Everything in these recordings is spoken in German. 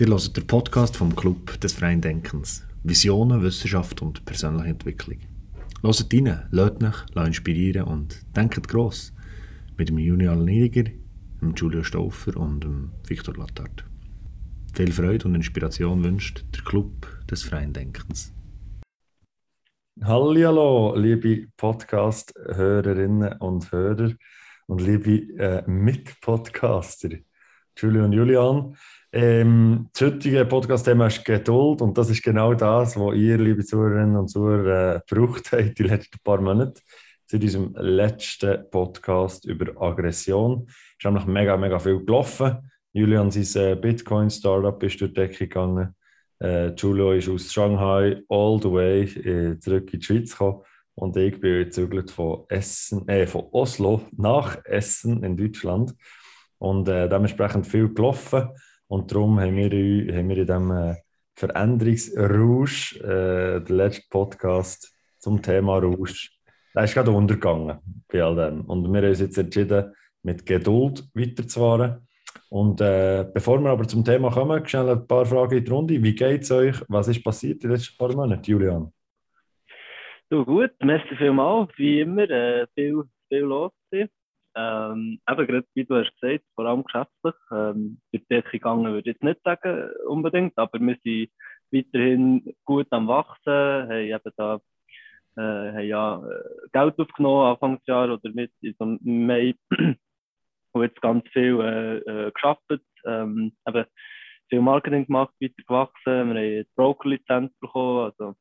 Ihr hört den Podcast vom Club des freien Denkens. Visionen, Wissenschaft und persönliche Entwicklung. Hört rein, lasst euch, lasst inspirieren und denkt gross. Mit dem Julian Niediger, dem Julio Stauffer und dem Viktor Lattard. Viel Freude und Inspiration wünscht der Club des freien Denkens. Hallo, liebe Podcast-Hörerinnen und Hörer und liebe äh, Mitpodcaster, Julio und Julian. Ähm, das heutige Podcast-Thema ist Geduld und das ist genau das, was ihr, liebe Zuhörerinnen und Zuhörer, äh, gebraucht habt die letzten paar Monate zu diesem letzten Podcast über Aggression. Es ist nämlich mega, mega viel gelaufen. Julian, sein äh, Bitcoin-Startup ist durch die Decke gegangen. Äh, Julio ist aus Shanghai all the way äh, zurück in die Schweiz gekommen. Und ich bin gezügelt von, Essen, äh, von Oslo nach Essen in Deutschland. Und äh, dementsprechend viel gelaufen. Und darum haben wir, in diesem äh, Veränderungsrausch, äh, den letzten Podcast zum Thema Rausch, der ist gerade untergegangen bei all dem. Und wir haben uns jetzt entschieden, mit Geduld weiterzufahren. Und äh, bevor wir aber zum Thema kommen, schnell ein paar Fragen in die Runde. Wie geht es euch? Was ist passiert in den letzten paar Monaten, Julian? Du, gut, merci vielmals, wie immer, äh, viel, viel los. Ähm, eben gerade wie du hast gesagt, vor allem geschäftlich. Ähm, durch die Decke gegangen würde ich jetzt nicht sagen unbedingt, aber wir sind weiterhin gut am Wachsen, haben eben da äh, haben ja äh, Geld aufgenommen Anfangsjahr oder mit im Mai und jetzt ganz viel äh, äh, geschafft. Ähm, viel Marketing gemacht, weiter gewachsen, wir haben eine Broker-Lizenz bekommen, also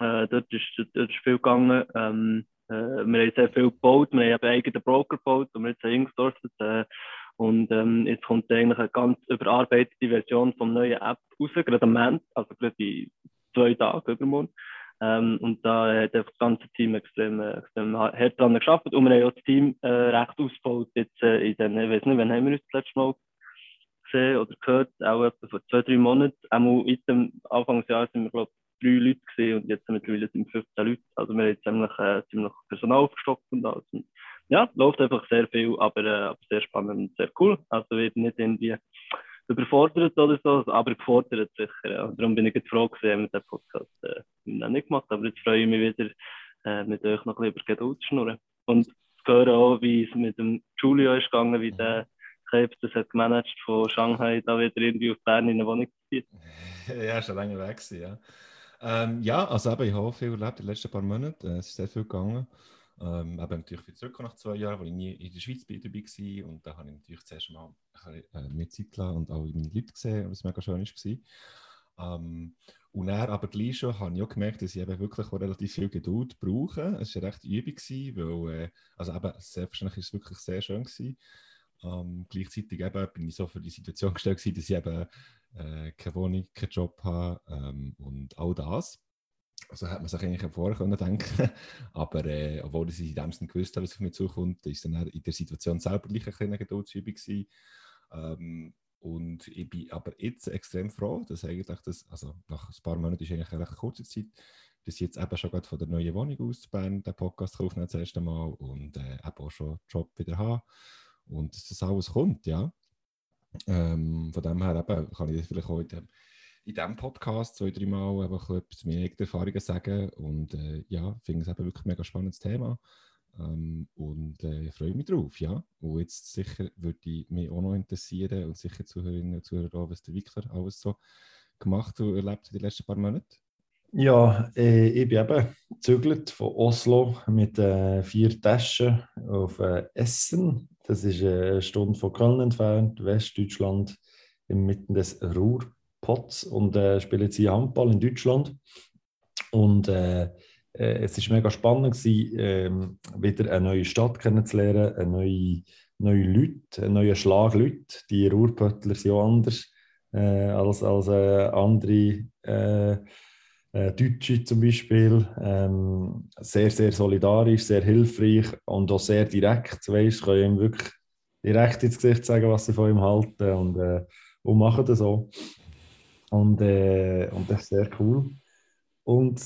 äh, dort, ist, dort ist viel gegangen. Ähm, äh, wir haben sehr viel gebaut, wir haben einen eigenen Broker gebaut und wir jetzt eingesourcet. Äh, und ähm, jetzt kommt eigentlich eine ganz überarbeitete Version vom neuen App raus, gerade am Ende, also gerade in zwei Tagen übermorgen. Ähm, und da hat das ganze Team extrem, extrem hart daran geschafft. Und wir haben auch das Team äh, recht ausgebaut jetzt äh, in den, ich weiß nicht, wann haben wir uns das letzte Mal gesehen oder gehört, auch etwa vor zwei, drei Monaten. Auch in dem Anfangsjahr sind wir, glaube drei Leute gesehen und jetzt mittlerweile sind 15 Leute. Also wir haben jetzt ziemlich, äh, ziemlich Personal aufgestockt und alles. Und ja, läuft einfach sehr viel, aber, äh, sehr spannend und sehr cool. Also wird nicht irgendwie überfordert oder so, aber gefordert sicher. Ja. Darum bin ich jetzt froh gewesen, mit dem Podcast äh, noch nicht gemacht, aber jetzt freue ich mich wieder, äh, mit euch noch ein bisschen über Geduld zu schnurren. Und zu hören auch, wie es mit dem Julio ist gegangen, wie der Krebs das hat gemanagt von Shanghai da wieder irgendwie auf Bern in eine Wohnung zu ja, schon lange weg gewesen, ja. Ähm, ja, also eben, ich habe viel erlebt in den letzten paar Monaten. Äh, es ist sehr viel gegangen. Ähm, eben natürlich wieder zurück nach zwei Jahren, wo ich nie in der Schweiz dabei war. Und da habe ich natürlich zuerst mal mehr Zeit gelassen und auch meine Leute gesehen, was mega schön war. Ähm, und dann aber gleich schon habe ich auch gemerkt, dass ich eben wirklich relativ viel Geduld brauche. Es war recht Übung, weil, äh, also eben, selbstverständlich ist es wirklich sehr schön. Ähm, gleichzeitig eben bin ich so für die Situation gestellt dass ich eben äh, keine Wohnung, keinen Job habe ähm, und all das. Also hat man sich eigentlich vorher können denken aber äh, obwohl ich in dem Sinne gewusst habe, was auf mich zukommt, ist dann in der Situation selber gleich eine kleine Geduldsübung gewesen. Ähm, und ich bin aber jetzt extrem froh, dass eigentlich das, also nach ein paar Monaten ist eigentlich eine recht kurze Zeit, dass ich jetzt eben schon gerade von der neuen Wohnung aus zu Bern den Podcast aufnehmen das erste Mal und äh, eben auch schon Job wieder habe und dass das alles kommt, ja. Ähm, von dem her eben, kann ich vielleicht auch in diesem Podcast zwei, drei Mal einfach etwas meine eigenen Erfahrungen sagen. Und äh, ja, finde es eben wirklich ein mega spannendes Thema. Ähm, und äh, freue mich drauf, ja. Und jetzt sicher würde ich mich auch noch interessieren und sicher Zuhörerinnen und Zuhörer, was der Victor alles so gemacht und erlebt in den letzten paar Monaten. Ja, äh, ich bin eben gezügelt von Oslo mit äh, vier Taschen auf äh, Essen das ist eine Stunde von Köln entfernt, Westdeutschland, inmitten des Ruhrpots und äh, spiele jetzt hier Handball in Deutschland. Und es ist mega spannend gewesen, äh, wieder eine neue Stadt kennenzulernen, eine neue, neue Leute, einen neuen Schlag Leute. Die Ruhrpöttler sind auch anders als, als andere äh, Deutsche zum Beispiel, ähm, sehr, sehr solidarisch, sehr hilfreich und auch sehr direkt. Weißt, können ihm wirklich direkt ins Gesicht sagen, was sie von ihm halten und, äh, und machen das so. Und, äh, und das ist sehr cool. Und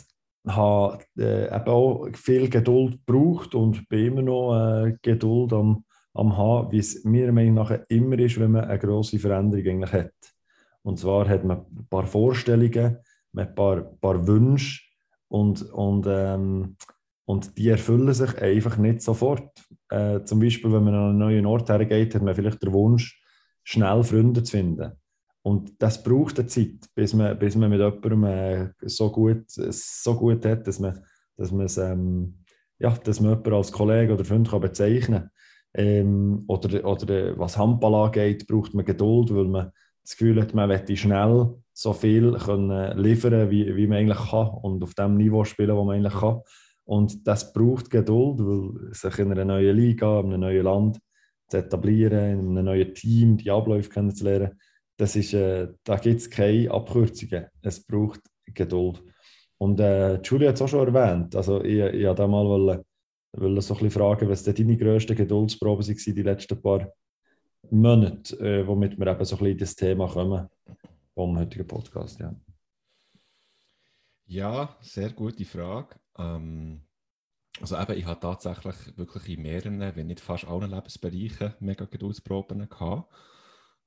habe äh, eben auch viel Geduld gebraucht und bin immer noch äh, Geduld am, am haben, wie es mir Meinung nach immer ist, wenn man eine grosse Veränderung eigentlich hat. Und zwar hat man ein paar Vorstellungen, ein paar, paar Wünsche und, und, ähm, und die erfüllen sich einfach nicht sofort. Äh, zum Beispiel, wenn man an einen neuen Ort hergeht, hat man vielleicht den Wunsch, schnell Freunde zu finden. Und das braucht eine Zeit, bis man, bis man mit jemandem äh, so, gut, so gut hat, dass man, dass man ähm, ja, dass man jemanden als Kollege oder Freund kann bezeichnen kann. Ähm, oder, oder was Handball angeht, braucht man Geduld, weil man das Gefühl hat, man möchte schnell so viel können liefern wie, wie man eigentlich kann und auf dem Niveau spielen, wo man eigentlich kann. Und das braucht Geduld, weil sich in einer neuen Liga, in einem neuen Land zu etablieren, in einem neuen Team die Abläufe kennenzulernen, das ist, äh, da gibt es keine Abkürzungen. Es braucht Geduld. Und äh, Julia hat es auch schon erwähnt. Also ich, ich wollte mal wollen, wollen so ein bisschen fragen, was deine grössten Geduldsproben waren die letzten paar Monate, äh, womit wir eben so ein bisschen in das Thema kommen vom heutigen Podcast. Ja, ja sehr gute Frage. Ähm, also eben, ich habe tatsächlich wirklich in mehreren, wenn nicht fast allen Lebensbereichen mega Geduldsproben gehabt.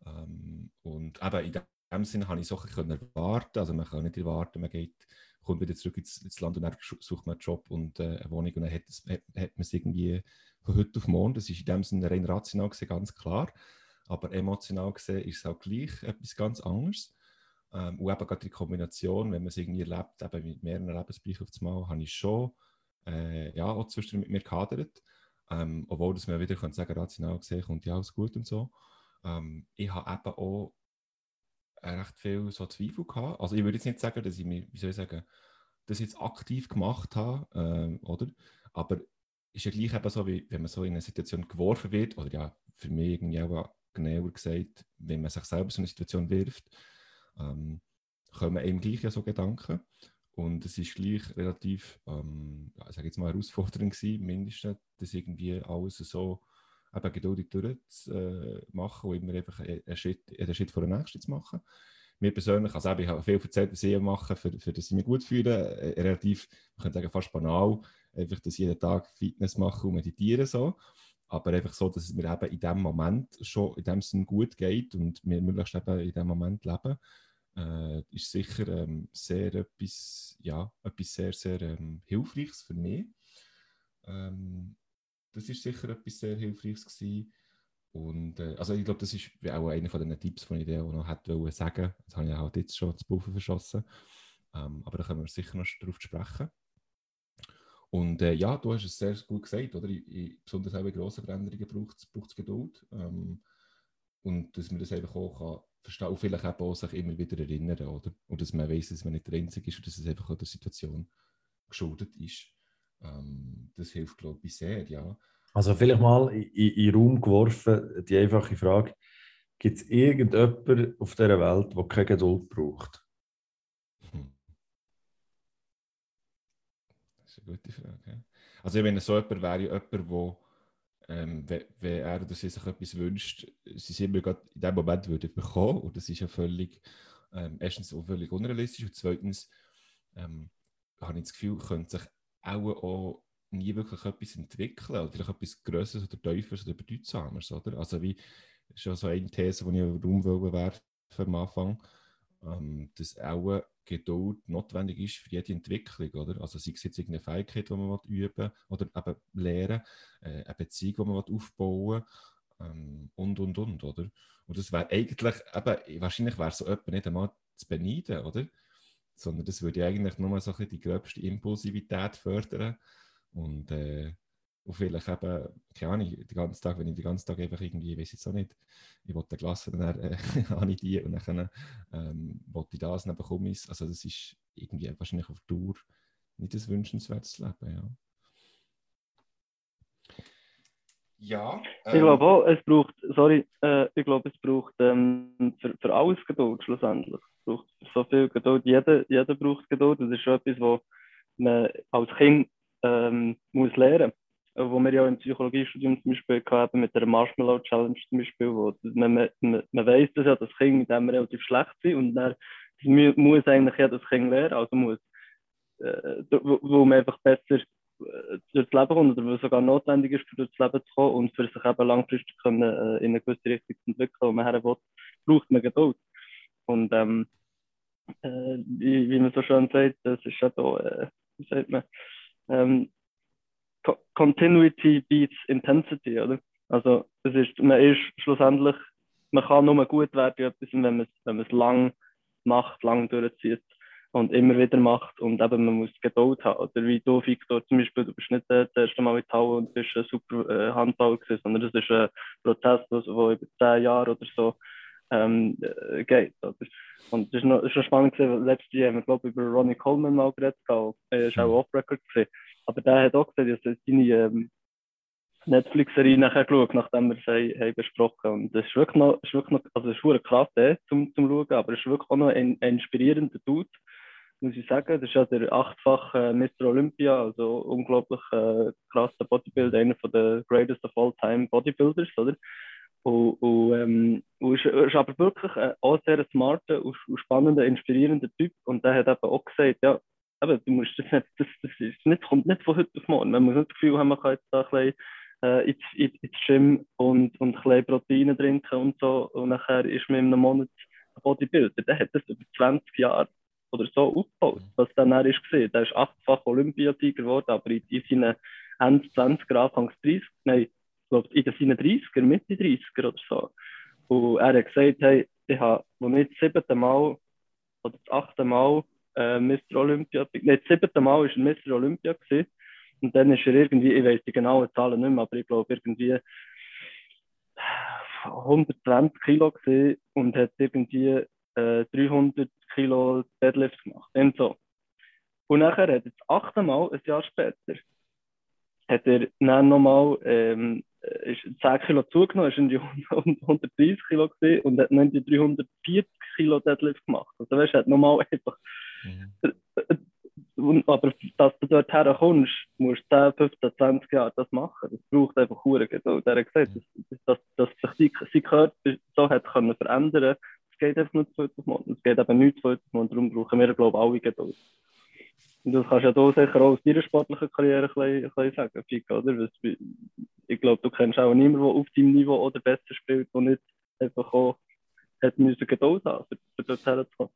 Ähm, und eben in dem Sinne habe ich so ein erwarten. Also man kann nicht erwarten, man geht, kommt wieder zurück ins, ins Land und dann sucht man einen Job und äh, eine Wohnung und dann hat, es, hat, hat man es irgendwie von heute auf morgen. Das ist in dem Sinne rein rational gesehen ganz klar. Aber emotional gesehen ist es auch gleich etwas ganz anderes. Ähm, und eben gerade die Kombination, wenn man es irgendwie erlebt, eben mit mehreren Lebensbereichen auf das Mal, habe ich schon äh, ja, auch zwischendurch mit mir gehadert. Ähm, obwohl dass man wieder kann sagen rational gesehen kommt ja alles gut und so. Ähm, ich habe eben auch recht viel so Zweifel gehabt. Also ich würde jetzt nicht sagen, dass ich mir, wie soll ich sagen, das jetzt aktiv gemacht habe, ähm, oder? Aber ist ja gleich eben so, wie wenn man so in eine Situation geworfen wird, oder ja, für mich irgendwie auch genauer gesagt, wenn man sich selber so eine Situation wirft, ähm, kommen eben gleich ja so Gedanken. Und es ist gleich relativ, ähm, ja, sage jetzt mal, herausfordernd gewesen, mindestens, das irgendwie alles so eben geduldig durchzumachen und immer einfach einen Schritt, einen Schritt vor den nächsten zu machen. Mir persönlich, also ich habe viel erzählt, was ich mache, für, für das ich mich gut fühle, äh, relativ, man könnte sagen, fast banal, einfach, dass ich jeden Tag Fitness mache und meditiere so. Aber einfach so, dass es mir eben in dem Moment schon in dem Sinn gut geht und wir möglichst eben in dem Moment leben, äh, ist sicher ähm, sehr etwas, ja, etwas sehr, sehr ähm, Hilfreiches für mich. Ähm, das ist sicher etwas sehr Hilfreiches gewesen. Und äh, also ich glaube, das ist auch einer von den Tipps, die ich auch noch hätte sagen Das habe ich auch jetzt schon zu Puffer verschossen. Ähm, aber da können wir sicher noch darauf sprechen. Und äh, ja, du hast es sehr gut gesagt, oder? Ich, ich, besonders auch bei grossen Veränderungen braucht es Geduld. Ähm, und dass man das einfach auch verstehen und vielleicht auch sich immer wieder erinnern, oder? Und dass man weiß, dass man nicht der Einzige ist und dass es einfach auch der Situation geschuldet ist. Ähm, das hilft, glaube ich, sehr, ja. Also vielleicht mal in, in den Raum geworfen, die einfache Frage, gibt es irgendjemanden auf dieser Welt, der keine Geduld braucht? Hm. Das ist eine gute Frage. Also wenn so jemand wäre, jemand, der ähm, wenn, er oder sie sich etwas wünscht, sie es immer gerade in dem Moment würde bekommen. Und das ist ja völlig, ähm, erstens auch völlig unrealistisch und zweitens ähm, habe ich das Gefühl, könnte sich auch, auch nie wirklich etwas entwickeln oder vielleicht etwas Größeres oder Tieferes oder Bedeutsames. Oder? Also wie schon so eine These, die ich im Raum werfen am Anfang, ähm, dass auch Geduld notwendig ist für jede Entwicklung. Oder? Also sei es jetzt irgendeine Fähigkeit, die man üben oder eben lernen, äh, eine Beziehung, die man aufbauen ähm, und, und, und. Oder? Und das wäre eigentlich, eben, wahrscheinlich wäre so jemand nicht einmal zu beneiden, oder? sondern das würde eigentlich nur so ein die gröbste Impulsivität fördern und, äh, und vielleicht eben, keine Ahnung, den ganzen Tag, wenn ich den ganzen Tag einfach irgendwie, ich weiß jetzt auch nicht, ich wollte Klasse, dann äh, habe ich die und dann ähm, wollte ich das, dann bekomme ich es. Also das ist irgendwie wahrscheinlich auf Dauer nicht ein wünschenswertes Leben, ja. Ja. Ähm, ich glaube auch, es braucht, sorry, äh, ich glaube, es braucht ähm, für, für alles Geduld schlussendlich braucht so viel Geduld. Jeder, jeder braucht Geduld. Das ist schon etwas, was man als Kind ähm, muss lernen muss. Wo wir ja im Psychologiestudium zum Beispiel hatten, mit der Marshmallow Challenge zum Beispiel, wo man, man, man weiß, dass ja das Kind mit relativ schlecht sind und dann muss eigentlich ja das Kind lernen, also muss, äh, wo, wo man einfach besser äh, durchs Leben kommt oder was sogar notwendig ist, für durchs Leben zu kommen und für sich eben langfristig können, äh, in eine gewisse Richtung zu entwickeln, wo man her will, braucht man Geduld. Und ähm, äh, wie, wie man so schön sagt, das ist ja da, äh, wie sagt man, ähm, Co Continuity beats Intensity, oder? Also das ist, man ist schlussendlich, man kann nur gut werden, wenn man es wenn lang macht, lang durchzieht und immer wieder macht und eben man muss Geduld haben. Oder wie du, Victor, zum Beispiel, du bist nicht das erste Mal in Halle und bist ein super äh, Handball gewesen, sondern das ist ein Prozess, der über zehn Jahre oder so ähm, äh, geht. Oder? Und das ist noch, ist noch spannend gewesen, letztes Jahr haben wir, glaube über Ronnie Coleman mal geredet, er ist auch Off-Record gewesen. Aber der hat auch gesagt, dass seine ähm, Netflix-Serie nachher geschaut, nachdem wir es haben besprochen Und das ist wirklich noch, ist wirklich noch also es ist krass eh, zum, zum Schauen, aber es ist wirklich auch noch ein, ein inspirierender Dude muss ich sagen. Das ist ja der achtfache Mr. Olympia, also unglaublich äh, krasser Bodybuilder, einer von der greatest of all time Bodybuilders, oder? Und, und, ähm, und ist, ist aber wirklich äh, auch sehr smarter und, spannender, inspirierender Typ. Und der hat eben auch gesagt, ja, eben, du musst das nicht, das, das ist nicht, kommt nicht von heute auf morgen. Man muss nicht das Gefühl haben, man kann jetzt da ein bisschen äh, ins, ins Gym und, und ein bisschen Proteine trinken und so. Und nachher ist man in einem Monat Bodybuilder. Der hat das über 20 Jahre oder so aufgebaut, was dann er ist gesehen. Der ist achtfach Olympiasieger geworden, aber in, in seinen Ende 20er, Anfangs 30, nein, glaube in seinen 30er, Mitte 30er oder so. Und er hat gesagt, hey, ich habe, als ich das siebte Mal oder das achte Mal äh, Mr. Olympia, nein, das siebte Mal war er Mr. Olympia gewesen. Und dann ist er irgendwie, ich weiß die genauen Zahlen nicht mehr, aber ich glaube irgendwie 120 Kilo gesehen und hat irgendwie äh, 300 Kilo Deadlift gemacht. Und, so. und nachher hat er das achte Mal, ein Jahr später, hat er dann nochmal ähm, ist 10 Kilo zugenommen, ist in die 130 Kilo gesehen und hat dann die 340 Kilo Deadlift gemacht. Also weißt hat nochmal einfach. Mhm. aber dass du dort herkommst, musst du 10, 15, 20 Jahre das machen. Das braucht einfach Huren Geduld. Er hat gesagt, dass, dass, dass sich sein Körper so hat können verändern es geht einfach nur zwei Monate. Es geht eben nicht zwei Monate. Darum brauchen wir, glaube ich, alle Geduld. Und das kannst du ja da sicher auch aus deiner sportlichen Karriere ein bisschen, sagen, Fico, oder? Ich glaube, du kennst auch niemanden, der auf deinem Niveau oder besser spielt, der nicht einfach auch hat müssen Geduld haben, für, für das herzukommen.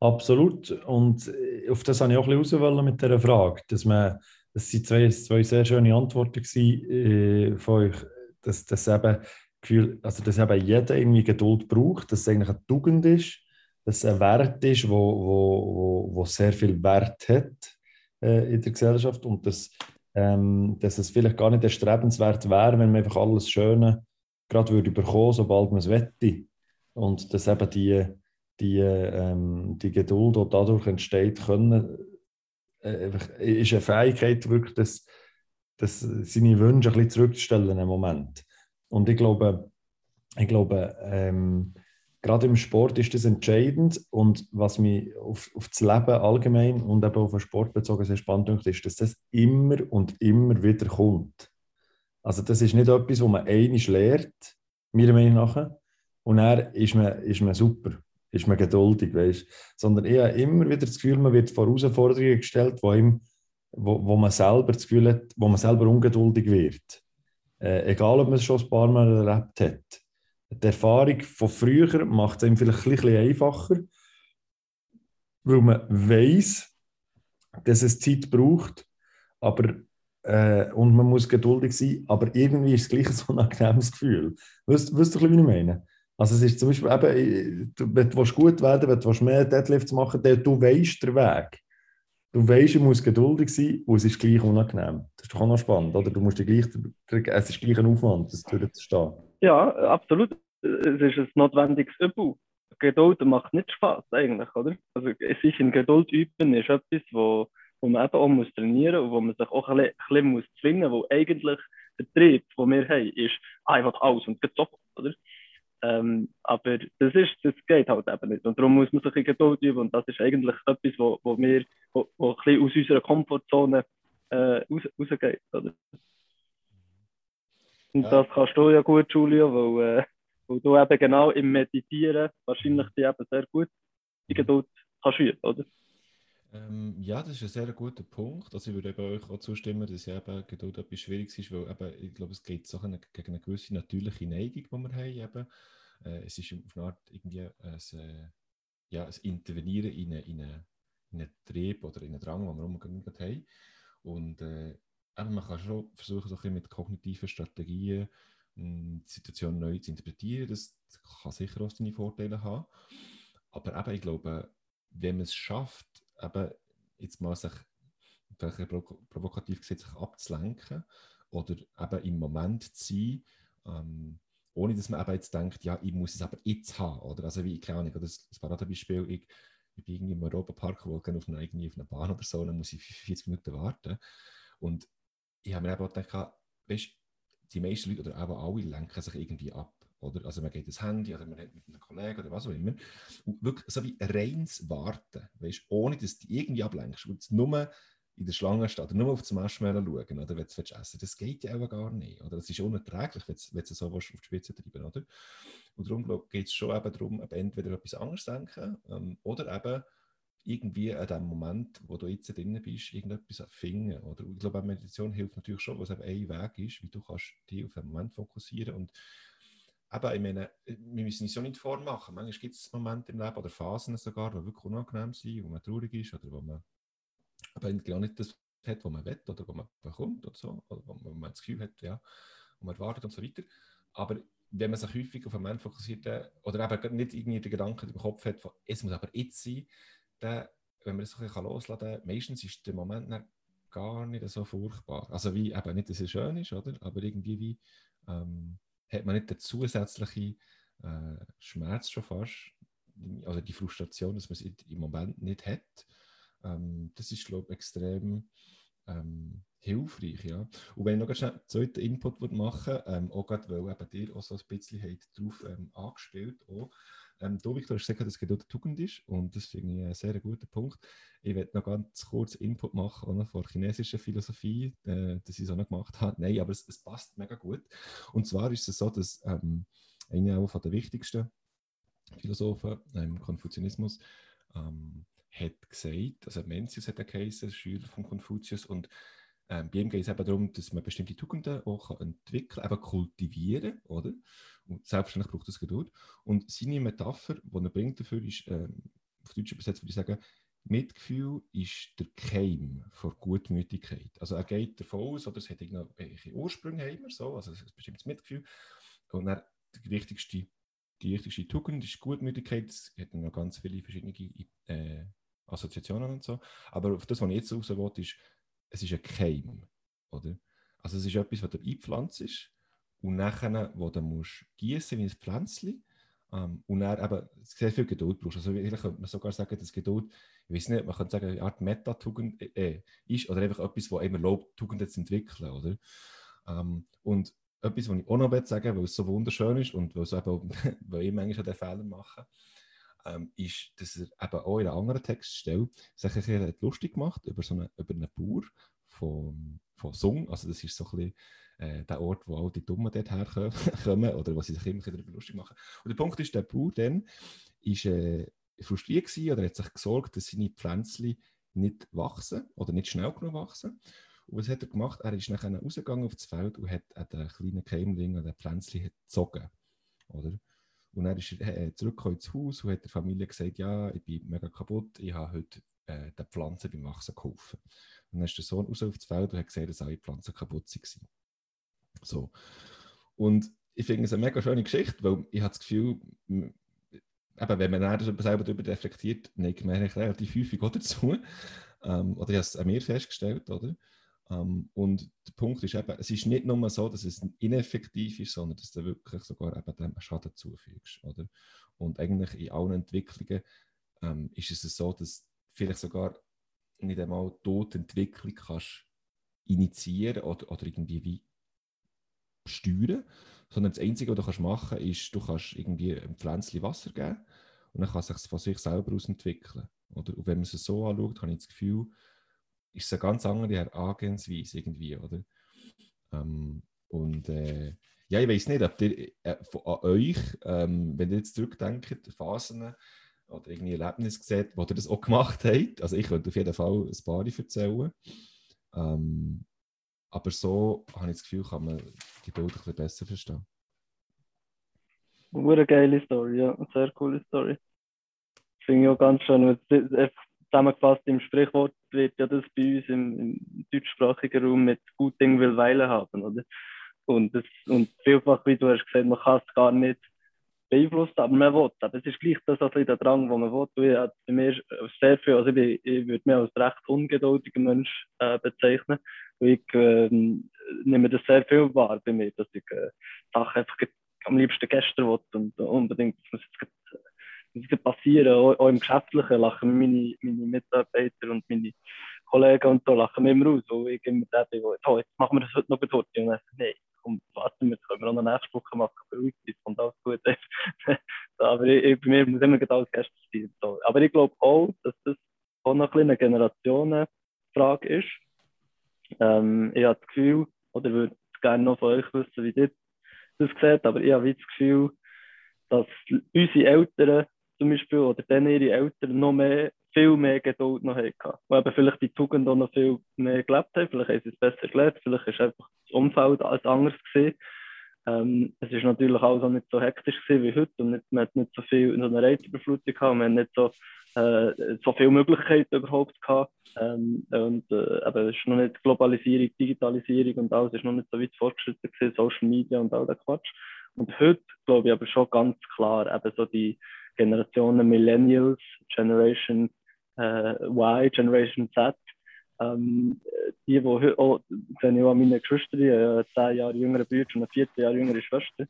Absolut. Und äh, auf das habe ich auch ein bisschen mit dieser Frage. Dass man, das waren zwei, zwei sehr schöne Antworten gewesen, äh, von euch, dass, dass eben Gefühl, also dass eben jeder irgendwie Geduld braucht, dass es eigentlich eine Tugend ist, dass ein Wert ist, wo, wo, wo, wo sehr viel Wert hat äh, in der Gesellschaft und dass, ähm, dass es vielleicht gar nicht erstrebenswert wäre, wenn man einfach alles Schöne gerade würde bekommen, sobald man es wette. Und dass eben die, die, ähm, die Geduld, die dadurch entsteht, können, äh, ist eine Fähigkeit, wirklich das, das, seine Wünsche ein bisschen zurückzustellen im Moment. Und ich glaube, ich glaube ähm, gerade im Sport ist das entscheidend. Und was mich auf, auf das Leben allgemein und eben auf den Sport bezogen sehr spannend finde, ist, dass das immer und immer wieder kommt. Also das ist nicht etwas, wo man einig lernt, meiner Meinung nach, und dann ist man, ist man super, ist man geduldig, weißt? sondern habe immer wieder das Gefühl, man wird vor Herausforderungen gestellt, wo, ihm, wo, wo man selber das Gefühl hat, wo man selber ungeduldig wird. Äh, egal, ob man es schon ein paar Mal erlebt hat. Die Erfahrung von früher macht es einem vielleicht ein bisschen einfacher, weil man weiß, dass es Zeit braucht aber, äh, und man muss geduldig sein, aber irgendwie ist es gleich ein angenehmes Gefühl. Weißt, du, wie ich meine? Also es ist zum Beispiel eben, wenn du gut werden willst, wenn du mehr Deadlifts machen willst, du weißt den Weg. Du weißt, du musst geduldig sein und es ist gleich unangenehm. Das ist doch auch noch spannend, oder? Du musst gleich, es ist gleich ein Aufwand, das durchzustehen. Ja, absolut. Es ist ein notwendiges Übel. Geduld macht nicht Spaß eigentlich, oder? Also ist in Geduld üben ist etwas, wo, wo man eben auch muss trainieren und wo man sich auch ein bisschen, ein bisschen zwingen muss, wo eigentlich der Trieb, den wir haben, ist einfach alles und jetzt sofort, oder? Ähm, aber das, ist, das geht halt eben nicht. Und darum muss man sich in Geduld üben. Und das ist eigentlich etwas, wo, wo wir wo, wo ein bisschen aus unserer Komfortzone äh, raus, rausgeht. Oder? Und ja. das kannst du ja gut, Julio, weil, äh, weil du eben genau im Meditieren wahrscheinlich die eben sehr gut die Geduld kannst üben, oder? Ähm, ja, das ist ein sehr guter Punkt. Also ich würde eben euch auch zustimmen, dass eben Geduld etwas Schwieriges ist, weil eben, ich glaube, es geht so eine, gegen eine gewisse natürliche Neigung, die wir haben. Eben. Äh, es ist auf eine Art irgendwie ein, äh, ja, ein Intervenieren in einen, in, eine, in einen Trieb oder in einen Drang, den wir unbedingt haben. Und äh, man kann schon versuchen, so ein mit kognitiven Strategien hm, die Situation neu zu interpretieren. Das kann sicher auch seine Vorteile haben. Aber eben, ich glaube, wenn man es schafft, eben jetzt mal sich vielleicht provokativ gesagt, sich abzulenken oder eben im Moment zu sein, ähm, ohne dass man eben jetzt denkt, ja, ich muss es aber jetzt haben. Oder? Also wie, keine Ahnung, das, das Paradebeispiel, ich, ich bin irgendwie im Europapark, wo irgendwie auf einer Bahn oder so, dann muss ich 40 Minuten warten. Und ich habe mir eben auch gedacht, weißt, die meisten Leute oder auch alle lenken sich irgendwie ab. Oder? Also man geht ins Handy oder man redet mit einem Kollegen oder was auch immer. Und wirklich so wie reines Warten, weißt, ohne dass du irgendwie ablenkst. Und nur in der Schlange steht oder nur auf das Marshmallow schauen oder wenn du essen Das geht ja auch gar nicht. Oder? Das ist unerträglich, wenn du so auf die Spitze treiben oder? Und darum geht es schon eben darum, entweder etwas anderes denken ähm, oder eben irgendwie an dem Moment, wo du jetzt drin bist, irgendetwas finden. Oder? Ich glaube, Meditation hilft natürlich schon, was eben ein Weg ist, wie du kannst dich auf einen Moment fokussieren und eben, ich meine, wir müssen uns so nicht vormachen. Manchmal gibt es Momente im Leben oder Phasen sogar, die wirklich unangenehm sind, wo man traurig ist oder wo man aber genau nicht das hat, was man will oder was man bekommt oder so, oder wo man das Gefühl hat, ja, und man erwartet und so weiter. Aber wenn man sich häufig auf einen Moment fokussiert oder eben nicht irgendwie den Gedanken im Kopf hat, von, es muss aber jetzt sein, dann, wenn man das so ein bisschen loslassen kann, meistens ist der Moment gar nicht so furchtbar. Also wie, eben nicht, dass es schön ist, oder? aber irgendwie wie, ähm, hat man nicht den zusätzlichen äh, Schmerz schon fast, also die Frustration, dass man es im Moment nicht hat. Ähm, das ist, glaube ich, extrem ähm, hilfreich. Ja. Und wenn ich noch einen zweiten Input machen ähm, auch gerade, weil eben dir auch so ein bisschen darauf ähm, angespielt auch, ähm, du, Victor, hast gesagt, dass Geduld Tugend ist und das finde ich einen sehr guten Punkt. Ich werde noch ganz kurz Input machen auch von chinesischer Philosophie, äh, dass ich auch noch gemacht habe. Nein, aber es, es, passt mega gut. Und zwar ist es so, dass ähm, einer der wichtigsten Philosophen im Konfuzianismus ähm, hat gesagt, also Mencius hat er geheißen, Schüler von Konfuzius, und ähm, bei ihm geht es eben darum, dass man bestimmte Tugenden auch entwickeln eben kultivieren, oder? Und selbstverständlich braucht es Geduld. Und seine Metapher, die er bringt dafür, ist, ähm, auf Deutsch übersetzt würde ich sagen, Mitgefühl ist der Keim vor Gutmütigkeit. Also er geht davon aus, oder es hat irgendwelche Ursprünge, haben wir so, also ein bestimmtes Mitgefühl. Und dann die wichtigste, die wichtigste Tugend ist Gutmütigkeit. Es hat noch ganz viele verschiedene äh, Assoziationen und so. Aber auf das, was ich jetzt raus will, ist, es ist ein Keim. Oder? Also es ist etwas, was du einpflanzt und nachher, wo du musst gießen wie ein Pflänzchen ähm, und dann eben sehr viel Geduld brauchst. Also vielleicht könnte man sogar sagen, dass Geduld, ich weiß nicht, man könnte sagen, eine Art Metatugend äh, ist oder einfach etwas, was immer erlaubt, Tugenden zu entwickeln. Oder? Ähm, und etwas, was ich auch noch sagen will, weil es so wunderschön ist und weil, es eben, weil ich manchmal den Fehler mache, ähm, ist, dass er eben auch in einer anderen Textstelle sich ein lustig gemacht über, so eine, über einen Bauer von, von Sung. Also das ist so ein bisschen äh, der Ort, wo all die Dummen dort herkommen oder wo sie sich immer darüber lustig machen. Und der Punkt ist, der Bauer dann ist äh, frustriert gewesen oder hat sich gesorgt, dass seine Pflänzchen nicht wachsen oder nicht schnell genug wachsen. Und was hat er gemacht? Er ist nachher rausgegangen auf das Feld und hat den kleinen Keimling an den Pflänzchen gezogen. Oder? Und dann ist er äh, zurückgekommen ins Haus und hat der Familie gesagt, ja, ich bin mega kaputt, ich habe heute äh, der Pflanze beim Wachsen geholfen. Und dann ist der Sohn raus das Feld und hat gesehen, dass alle Pflanzen kaputt waren. So. Und ich finde es eine mega schöne Geschichte, weil ich habe das Gefühl, eben, wenn man selber darüber reflektiert, neigt man relativ häufig auch dazu. Ähm, oder ich habe es an mir festgestellt, oder? Ähm, und der Punkt ist eben, es ist nicht nur so, dass es ineffektiv ist, sondern dass du wirklich sogar eben dem Schaden zufügst. Oder? Und eigentlich in allen Entwicklungen ähm, ist es so, dass vielleicht sogar nicht einmal dort Entwicklung kannst initiieren oder, oder irgendwie wie steuern, sondern das Einzige, was du kannst machen kannst, ist, du kannst irgendwie ein Pflänzchen Wasser geben und dann kann es sich von sich selber aus entwickeln. Oder? Und wenn man es so anschaut, habe ich das Gefühl, ist es eine ganz andere Herangehensweise irgendwie, oder? Ähm, und äh, ja, ich weiß nicht, ob ihr äh, an euch, ähm, wenn ihr jetzt zurückdenkt, Phasen oder irgendwie Erlebnisse seht, wo ihr das auch gemacht habt. Also ich könnte auf jeden Fall ein paar erzählen. Ähm, aber so habe ich das Gefühl, kann man die Bilder ein bisschen besser verstehen. Eine geile Story, ja. Eine sehr coole Story. Finde ich auch ganz schön. Zusammengefasst im Sprichwort wird ja das bei uns im, im deutschsprachigen Raum mit gut Ding will Weile haben, oder? Und, das, und vielfach, wie du hast gesagt, man kann es gar nicht beeinflussen, aber man will. Aber es ist gleich das, also der Drang, den man will. Ich, bei mir sehr viel, also ich, ich würde mich als recht ungeduldiger Mensch äh, bezeichnen. Ich äh, nehme das sehr viel wahr bei mir, dass ich äh, Sachen einfach am liebsten gestern will und unbedingt, das muss jetzt passieren, auch, auch, im Geschäftlichen lachen meine, meine Mitarbeiter und meine Kollegen und so lachen mir immer aus, wo ich immer da bin, oh, jetzt machen wir das heute noch bei Torte und dann nein, komm, warten wir, das können wir auch noch nächste Woche machen, beruhigt es kommt alles gut. aber ich, ich, bei mir muss immer alles gestern sein. So. Aber ich glaube auch, dass das auch noch ein eine Generationenfrage ist. Ähm, ich habe das Gefühl, oder würde gerne noch von euch wissen, wie ihr das seht, aber ich habe das Gefühl, dass unsere Eltern zum Beispiel oder dann ihre Eltern noch mehr, viel mehr Geduld noch hatten. Weil eben vielleicht die Tugend auch noch viel mehr gelebt haben, vielleicht haben sie es besser gelernt, vielleicht ist einfach das Umfeld als anders gesehen. Ähm, es ist natürlich auch nicht so hektisch wie heute und nicht, man hat nicht so viel in einer Reizüberflutung gehabt, man hat nicht so, äh, so viele Möglichkeiten überhaupt gehabt. Ähm, und äh, eben, es ist noch nicht Globalisierung, Digitalisierung und alles ist noch nicht so weit fortgeschritten gewesen, Social Media und all der Quatsch. Und heute glaube ich aber schon ganz klar, eben so die Generationen Millennials, Generation äh, Y, Generation Z, ähm, die, die auch, sehe ich auch meine Geschwister, eine 10 Jahre jüngere Brüder und eine 14 Jahre jüngere Schwester.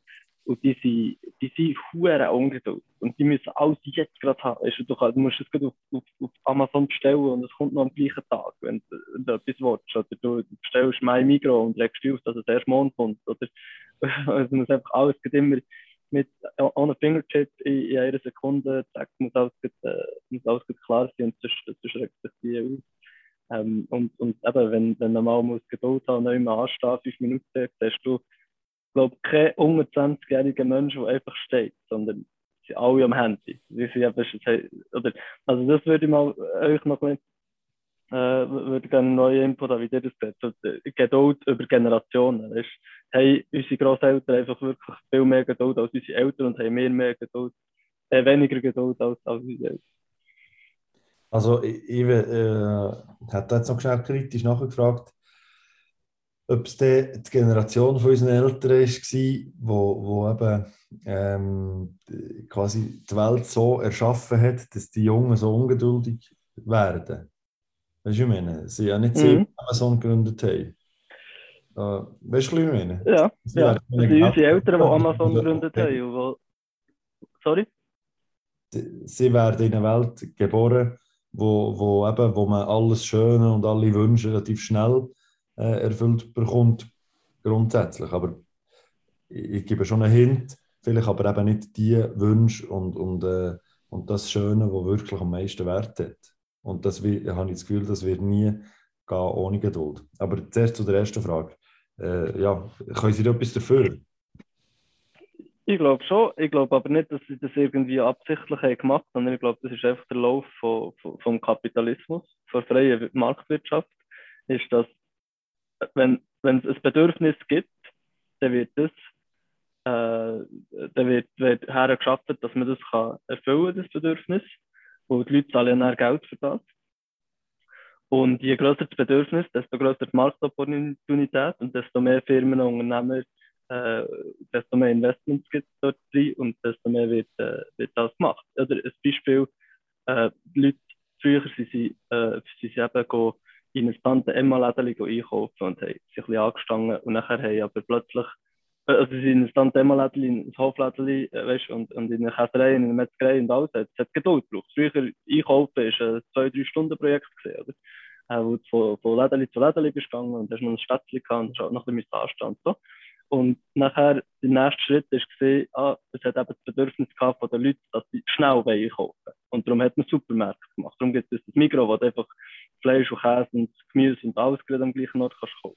Und die sind, die sind hure ungeduldig. Und die müssen alles jetzt gerade haben. Weißt du, du, musst es gerade auf, auf, auf, Amazon bestellen und es kommt noch am gleichen Tag, wenn, wenn du etwas willst. Oder du bestellst mein Migro und legst auf, dass es erst morgen kommt. Oder, also muss einfach alles immer mit ohne Fingertip in, in einer Sekunde, zack, muss alles, äh, muss alles klar sein und sonst, sonst regt sich die aus. Ähm, und, und eben, wenn, wenn du mal muss Geduld haben, neu mal anstehen, fünf Minuten, siehst du, glaube kein unter 20-jähriger Mensch, der einfach steht, sondern sie sind alle am Handy. Sie eben, oder, also das würde ich mal euch noch bisschen äh, würde gerne neuen Input haben, wie ihr das seht. So, Geduld über Generationen. Weißt, haben unsere Großeltern einfach wirklich viel mehr Geduld als unsere Eltern und haben mehr, mehr Geduld, äh, weniger Geduld als, als unsere Eltern. Also ich, ich äh, hätte jetzt noch schnell kritisch nachgefragt, ob es die, Generation von unseren Eltern war, wo, wo eben ähm, quasi die Welt so erschaffen hat, dass die Jungen so ungeduldig werden. Weißt du, ich meine? Sie ja nicht mhm. Amazon gegründet haben. Uh, weißt du, was ich meine? Ja, sie ja. Das sind unsere Eltern, die Amazon gegründet haben. Wo... Sorry? Sie werden in einer Welt geboren, wo, wo, eben, wo man alles Schöne und alle Wünsche relativ schnell äh, erfüllt bekommt, grundsätzlich. Aber ich, ich, gebe schon einen Hint, vielleicht aber eben nicht die Wünsche und, und, äh, und das Schöne, was wirklich am meisten Wert hat. Und das habe ich das Gefühl, das wird nie gehen ohne Geduld. Aber zuerst zu der ersten Frage. Äh, ja, können Sie da etwas dafür? Ich glaube schon. Ich glaube aber nicht, dass sie das irgendwie absichtlich haben gemacht haben, sondern ich glaube, das ist einfach der Lauf von, vom Kapitalismus, von freier Marktwirtschaft. Ist, dass, wenn, es ein Bedürfnis gibt, dann wird das äh, dann wird, wird hergeschafft, dass man das kann erfüllen kann, das Bedürfnis. Und die Leute zahlen dann Geld für das. Und je größer das Bedürfnis, desto größer die Marktopportunität und desto mehr Firmen und Unternehmer, äh, desto mehr Investments gibt es dort drin und desto mehr wird, äh, wird das gemacht. Oder ein Beispiel, äh, die Leute, früher sind sie, äh, sind sie eben in ein Tante Emma-Läden einkaufen und haben sich ein bisschen angestanden und nachher haben aber plötzlich also sie sind dann Dämmerlädchen, ein Hoflädchen, äh, weißt, und, und in der Käserei, in der Metzgerei und alles, es hat Geduld gebraucht. Früher einkaufen war ein zwei, drei Stunden Projekt gewesen, oder? Äh, wo du von, von Lädeli zu Lädeli bist gegangen und hast noch ein Städtchen gehabt und hast noch ein bisschen anstand, so. Und nachher, der nächste Schritt war ah, es hat eben das Bedürfnis gehabt von den Leuten, dass sie schnell einkaufen Und darum hat man Supermärkte gemacht. Darum gibt es das Mikro, wo du einfach Fleisch und Käse und Gemüse und alles gerade am gleichen Ort kannst kaufen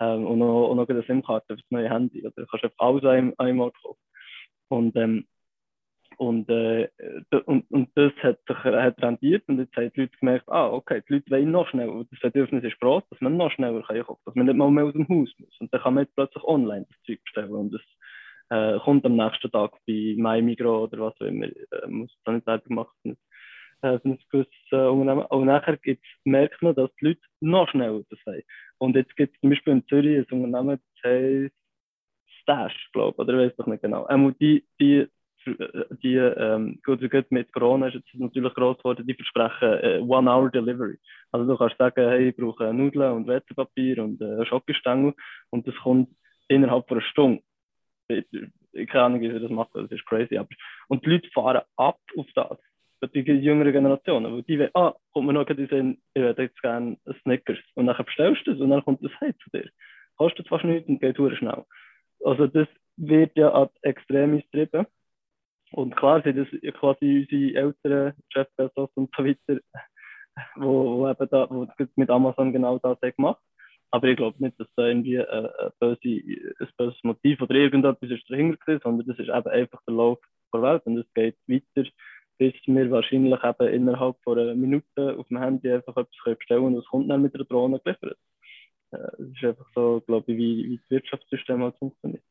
ähm, und, noch, und noch eine SIM-Karte für das neue Handy. Oder du kannst einfach alles an einem Ort kaufen. Und, ähm, und, äh, und, und das hat sich hat rendiert und jetzt haben die Leute gemerkt, ah, okay, die Leute wollen noch schneller. Das Bedürfnis ist groß, dass man noch schneller kann dass man nicht mal mehr aus dem Haus muss. Und dann kann man jetzt plötzlich online das Zeug bestellen und das äh, kommt am nächsten Tag bei MyMigro oder was auch immer, äh, muss da nicht selber machen, äh, für ein gewisses äh, Unternehmen. Und nachher gibt's, merkt man, dass die Leute noch schneller das haben. Und jetzt gibt es zum Beispiel in Zürich ein Unternehmen, das heißt Stash, glaube ich, oder ich weiß doch nicht genau. Ähm, die, die, die ähm, gut, gut, mit Corona ist jetzt natürlich groß geworden, die versprechen äh, One-Hour-Delivery. Also du kannst sagen, hey, ich brauche Nudeln und Wetterpapier und äh, Schokostängel und das kommt innerhalb von einer Stunde. Keine Ahnung, wie sie das machen, das ist crazy. Aber, und die Leute fahren ab auf das die jüngere Generation. Weil die wollen, ah, kommt mir noch in den ich hätte jetzt gerne Snickers. Und dann bestellst du es und dann kommt das Heim zu dir. Kostet fast nichts und geht schnell. Also das wird ja an Extremis getrieben. Und klar sind das quasi unsere älteren Jeff und so weiter, wo, wo wo mit Amazon genau das haben gemacht aber ich glaube nicht, dass da irgendwie äh, ein, böse, ein böses Motiv oder irgendetwas ist dahinter ist, sondern das ist eben einfach der Lauf der Welt und es geht weiter bis wir wahrscheinlich eben innerhalb von einer Minute auf dem Handy einfach etwas bestellen und es kommt dann mit der Drohne geliefert. Äh, das ist einfach so, glaube ich, wie, wie das Wirtschaftssystem halt funktioniert.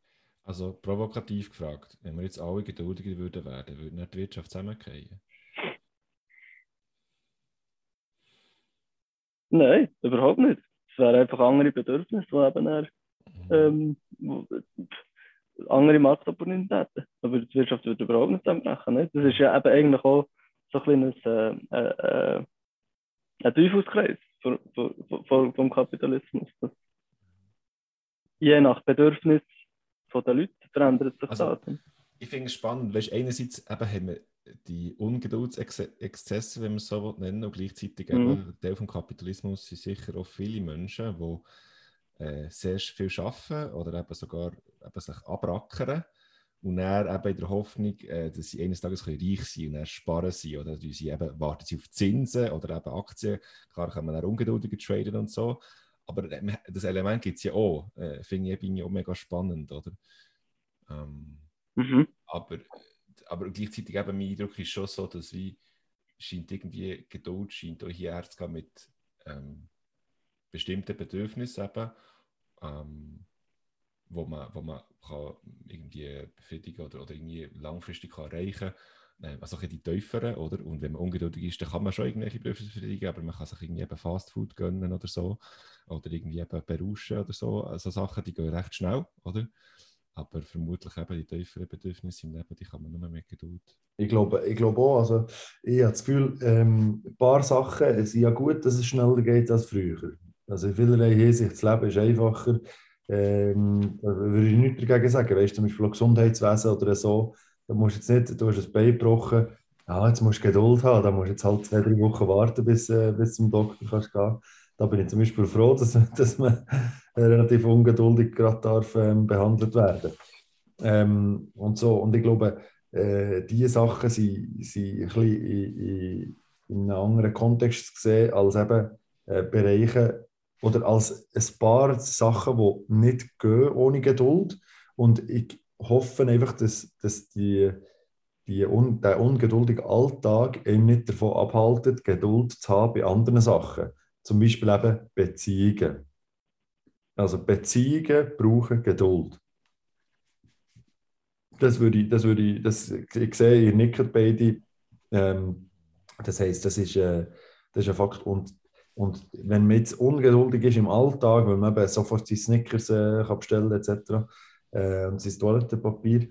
Also provokativ gefragt, wenn wir jetzt alle geduldiger würden werden, würde nicht die Wirtschaft zusammenfallen? Nein, überhaupt nicht. Es wären einfach andere Bedürfnisse, die eben eher, mhm. ähm, andere Marktopportunitäten. Aber die Wirtschaft wird überhaupt nicht zusammenbrechen. Nicht? Das ist ja eben eigentlich auch so ein kleines äh, äh, ein Teufelskreis vom Kapitalismus. Das je nach Bedürfnis der Leute verändert sich also, das. Ich finde es spannend, weißt, einerseits eben haben wir die Ungeduldsexzesse, wenn man es so nennen und gleichzeitig mhm. eben, Teil vom Kapitalismus sind sicher auch viele Menschen, die äh, sehr viel arbeiten oder eben sogar eben sich abrackern und dann eben in der Hoffnung, äh, dass sie eines Tages reich sein und dann sparen sie oder sie eben warten sie auf Zinsen oder eben Aktien. Klar kann man dann ungeduldiger traden und so, aber äh, das Element gibt es ja auch. Äh, Finde ich, ich auch mega spannend, oder? Ähm, mhm. aber, aber gleichzeitig eben mein Eindruck ist schon so, dass wie scheint irgendwie Geduld scheint auch hierher zu gehen mit ähm, bestimmten Bedürfnissen eben, ähm, wo man, wo man kann irgendwie befriedigen oder, oder irgendwie langfristig kann erreichen kann. Also die tieferen, oder? Und wenn man ungeduldig ist, dann kann man schon irgendwelche Bedürfnisse befriedigen, aber man kann sich irgendwie eben Fastfood gönnen oder so. Oder irgendwie eben berauschen oder so. Also Sachen, die gehen recht schnell, oder? Aber vermutlich eben die tieferen Bedürfnisse im Leben, die kann man nur mit Geduld. Ich glaube, ich glaube auch, also ich habe das Gefühl, ähm, ein paar Sachen sind ja gut, dass es schneller geht als früher. Also in vielerlei Hinsicht, das Leben ist einfacher. Ähm, da würde ich nichts dagegen sagen. Weißt du, zum Beispiel Gesundheitswesen oder so, da musst du jetzt nicht, du hast ein Bein gebrochen, ja, jetzt musst du Geduld haben, da musst du jetzt halt zwei, drei Wochen warten, bis, äh, bis zum Doktor kannst gehen. Da bin ich zum Beispiel froh, dass, dass man relativ ungeduldig gerade darf, ähm, behandelt werden ähm, und so. Und ich glaube, äh, diese Sachen sind, sind ein bisschen in, in, in einem anderen Kontext gesehen als eben äh, Bereiche, oder als ein paar Sachen, die nicht gehen ohne Geduld. Und ich hoffe einfach, dass, dass die, die un, der ungeduldige Alltag eben nicht davon abhaltet, Geduld zu haben bei anderen Sachen. Zum Beispiel eben Beziehungen. Also Beziehungen brauchen Geduld. Das würde ich, das würde ich, das, ich sehe, ihr nickt beide. Ähm, das heisst, das ist, äh, das ist ein Fakt. Und und wenn man jetzt ungeduldig ist im Alltag, weil man eben sofort seine Snickers äh, kann bestellen etc. Äh, und sein Toilettenpapier,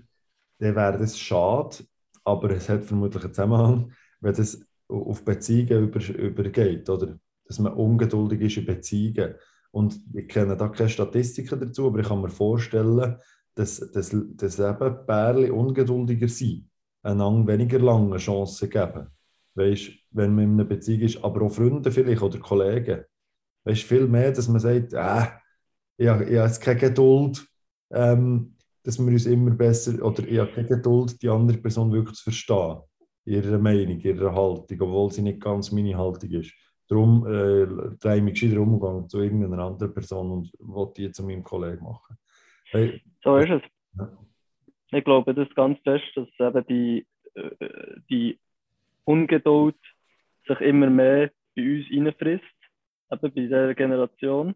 dann wäre das schade, aber es hat vermutlich einen Zusammenhang, wenn das auf Beziehungen über, übergeht, oder? Dass man ungeduldig ist in Beziehungen. Und ich kenne da keine Statistiken dazu, aber ich kann mir vorstellen, dass, dass, dass eben Pärchen ungeduldiger sind, einander weniger lange Chancen geben. Weißt, wenn man in einer Beziehung ist, aber auch Freunde vielleicht oder Kollegen. Weißt viel mehr, dass man sagt, äh, ich, habe, ich habe jetzt keine Geduld, ähm, dass wir uns immer besser, oder ich habe keine Geduld, die andere Person wirklich zu verstehen. Ihre Meinung, ihre Haltung, obwohl sie nicht ganz meine Haltung ist. Darum äh, drehe ich mich gescheiter Umgang zu irgendeiner anderen Person und wollte die zu meinem Kollegen machen. Hey, so ist es. Ja. Ich glaube, das ist ganz fest, dass eben die, äh, die Ungeduld sich immer mehr bei uns reinfrisst, eben bei dieser Generation.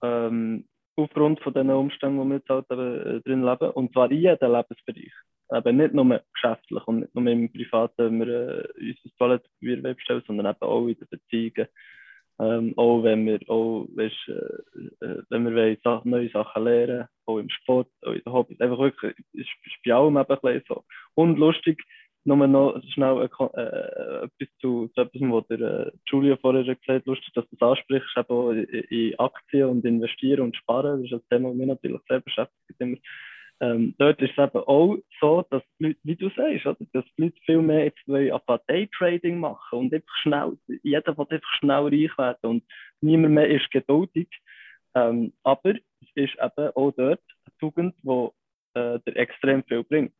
Ähm, aufgrund von den Umständen, wo wir jetzt halt äh, drin leben. Und zwar in jedem Lebensbereich. Eben nicht nur geschäftlich und nicht nur im Privaten, wenn wir äh, unser Toilettenpapier bestellen, sondern eben auch in den Beziehungen. Ähm, auch wenn wir, auch, weißt, äh, äh wenn wir wollen, neue Sachen lernen, auch im Sport, auch in den Hobbys. Einfach wirklich, ist, ist bei allem eben ein so. Und lustig, nur noch schnell äh, etwas zu, zu etwas, was der äh, Julia vorher gesagt hat, lustig, dass du das ansprichst, eben in, in Aktien und investieren und sparen. Das ist ein Thema, das mich natürlich sehr beschäftigt. Immer. Ähm, dort ist es eben auch so, dass die Leute, wie du sagst, oder, dass die Leute viel mehr jetzt wollen Daytrading machen und einfach schnell, jeder will einfach schnell reich werden und niemand mehr ist geduldig. Ähm, aber es ist eben auch dort eine Tugend, die äh, dir extrem viel bringt.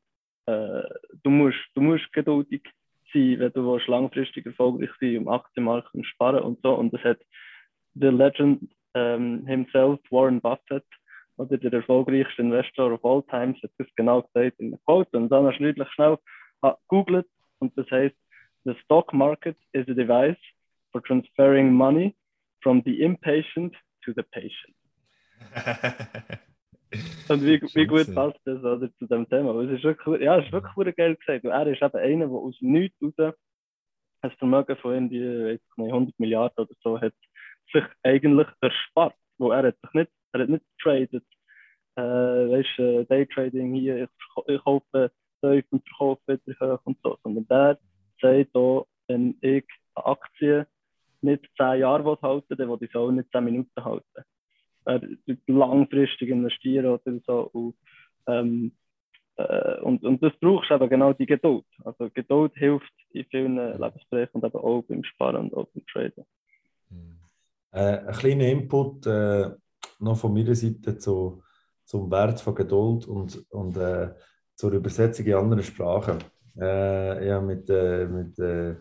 Äh, du, musst, du musst geduldig sein, wenn du willst, langfristig erfolgreich sein um und sparen und so. Und das hat der Legend ähm, himself, Warren Buffett, oder der erfolgreichste Investor of all times, hat das genau gesagt in der Quote. Und dann hast du schnell schnell googelt und das heißt, the stock market is a device for transferring money from the impatient to the patient. Und wie, wie gut passt das oder, zu dem Thema? es ist wirklich, ja, es ist wirklich geil gesagt. er ist eben einer, der aus nichts raus ein Vermögen von irgendwie 100 Milliarden oder so hat sich eigentlich erspart. Wo er hat sich nicht, er hat nicht getradet. Äh, weißt du, Daytrading hier, ich, ich kaufe tief und verkaufe wieder hoch und so. Sondern der sagt auch, wenn ich eine Aktie nicht 10 Jahre halten will, dann will ich es auch nicht 10 Minuten halten äh, langfristig investieren oder so. Und, ähm, äh, und, und das brauchst du eben genau die Geduld. Also Geduld hilft in vielen Lebensbereichen und eben auch beim Sparen und auch beim Traden. Äh, ein kleiner Input äh, noch von meiner Seite zu, zum Wert von Geduld und, und äh, zur Übersetzung in andere Sprachen. Äh, ja, mit, äh, mit äh,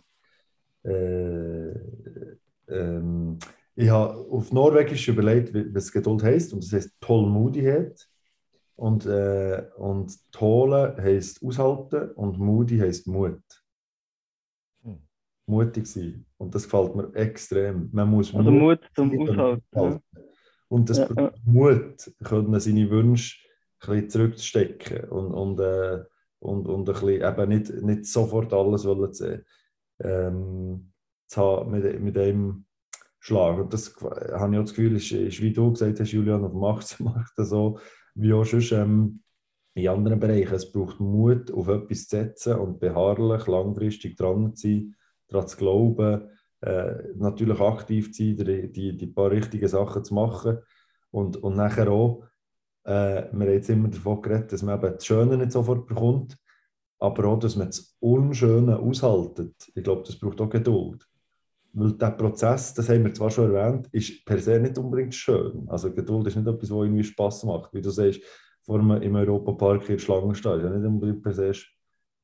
äh, ähm, ich habe auf Norwegisch überlegt, was Geduld heißt und das heißt Tolmodigkeit. Und, äh, und Tole heißt aushalten und Moody heißt Mut. Hm. Mutig sein. Und das gefällt mir extrem. Man muss also Mut, zum Aushalten. Ja. Und das ja, ja. Mut, können seine Wünsche ein bisschen zurückzustecken und, und, äh, und, und ein bisschen, eben nicht, nicht sofort alles wollen sehen. Ähm, zu haben, mit, mit dem schlagen. Und das habe ich auch das Gefühl, ist, ist wie du gesagt hast, Julian, auf dem Aktienmarkt so, wie auch schon ähm, in anderen Bereichen. Es braucht Mut, auf etwas zu setzen und beharrlich, langfristig dran zu sein, daran zu glauben, äh, natürlich aktiv zu sein, die, die, die paar richtigen Sachen zu machen und, und nachher auch, äh, wir haben jetzt immer davon geredet, dass man eben das Schöne nicht sofort bekommt, aber auch, dass man das Unschöne aushaltet. Ich glaube, das braucht auch Geduld. Weil der Prozess, das haben wir zwar schon erwähnt, ist per se nicht unbedingt schön. Also Geduld ist nicht etwas, was irgendwie Spaß macht. Wie du sagst, vor einem im Europapark in der Schlange ist ja nicht unbedingt per se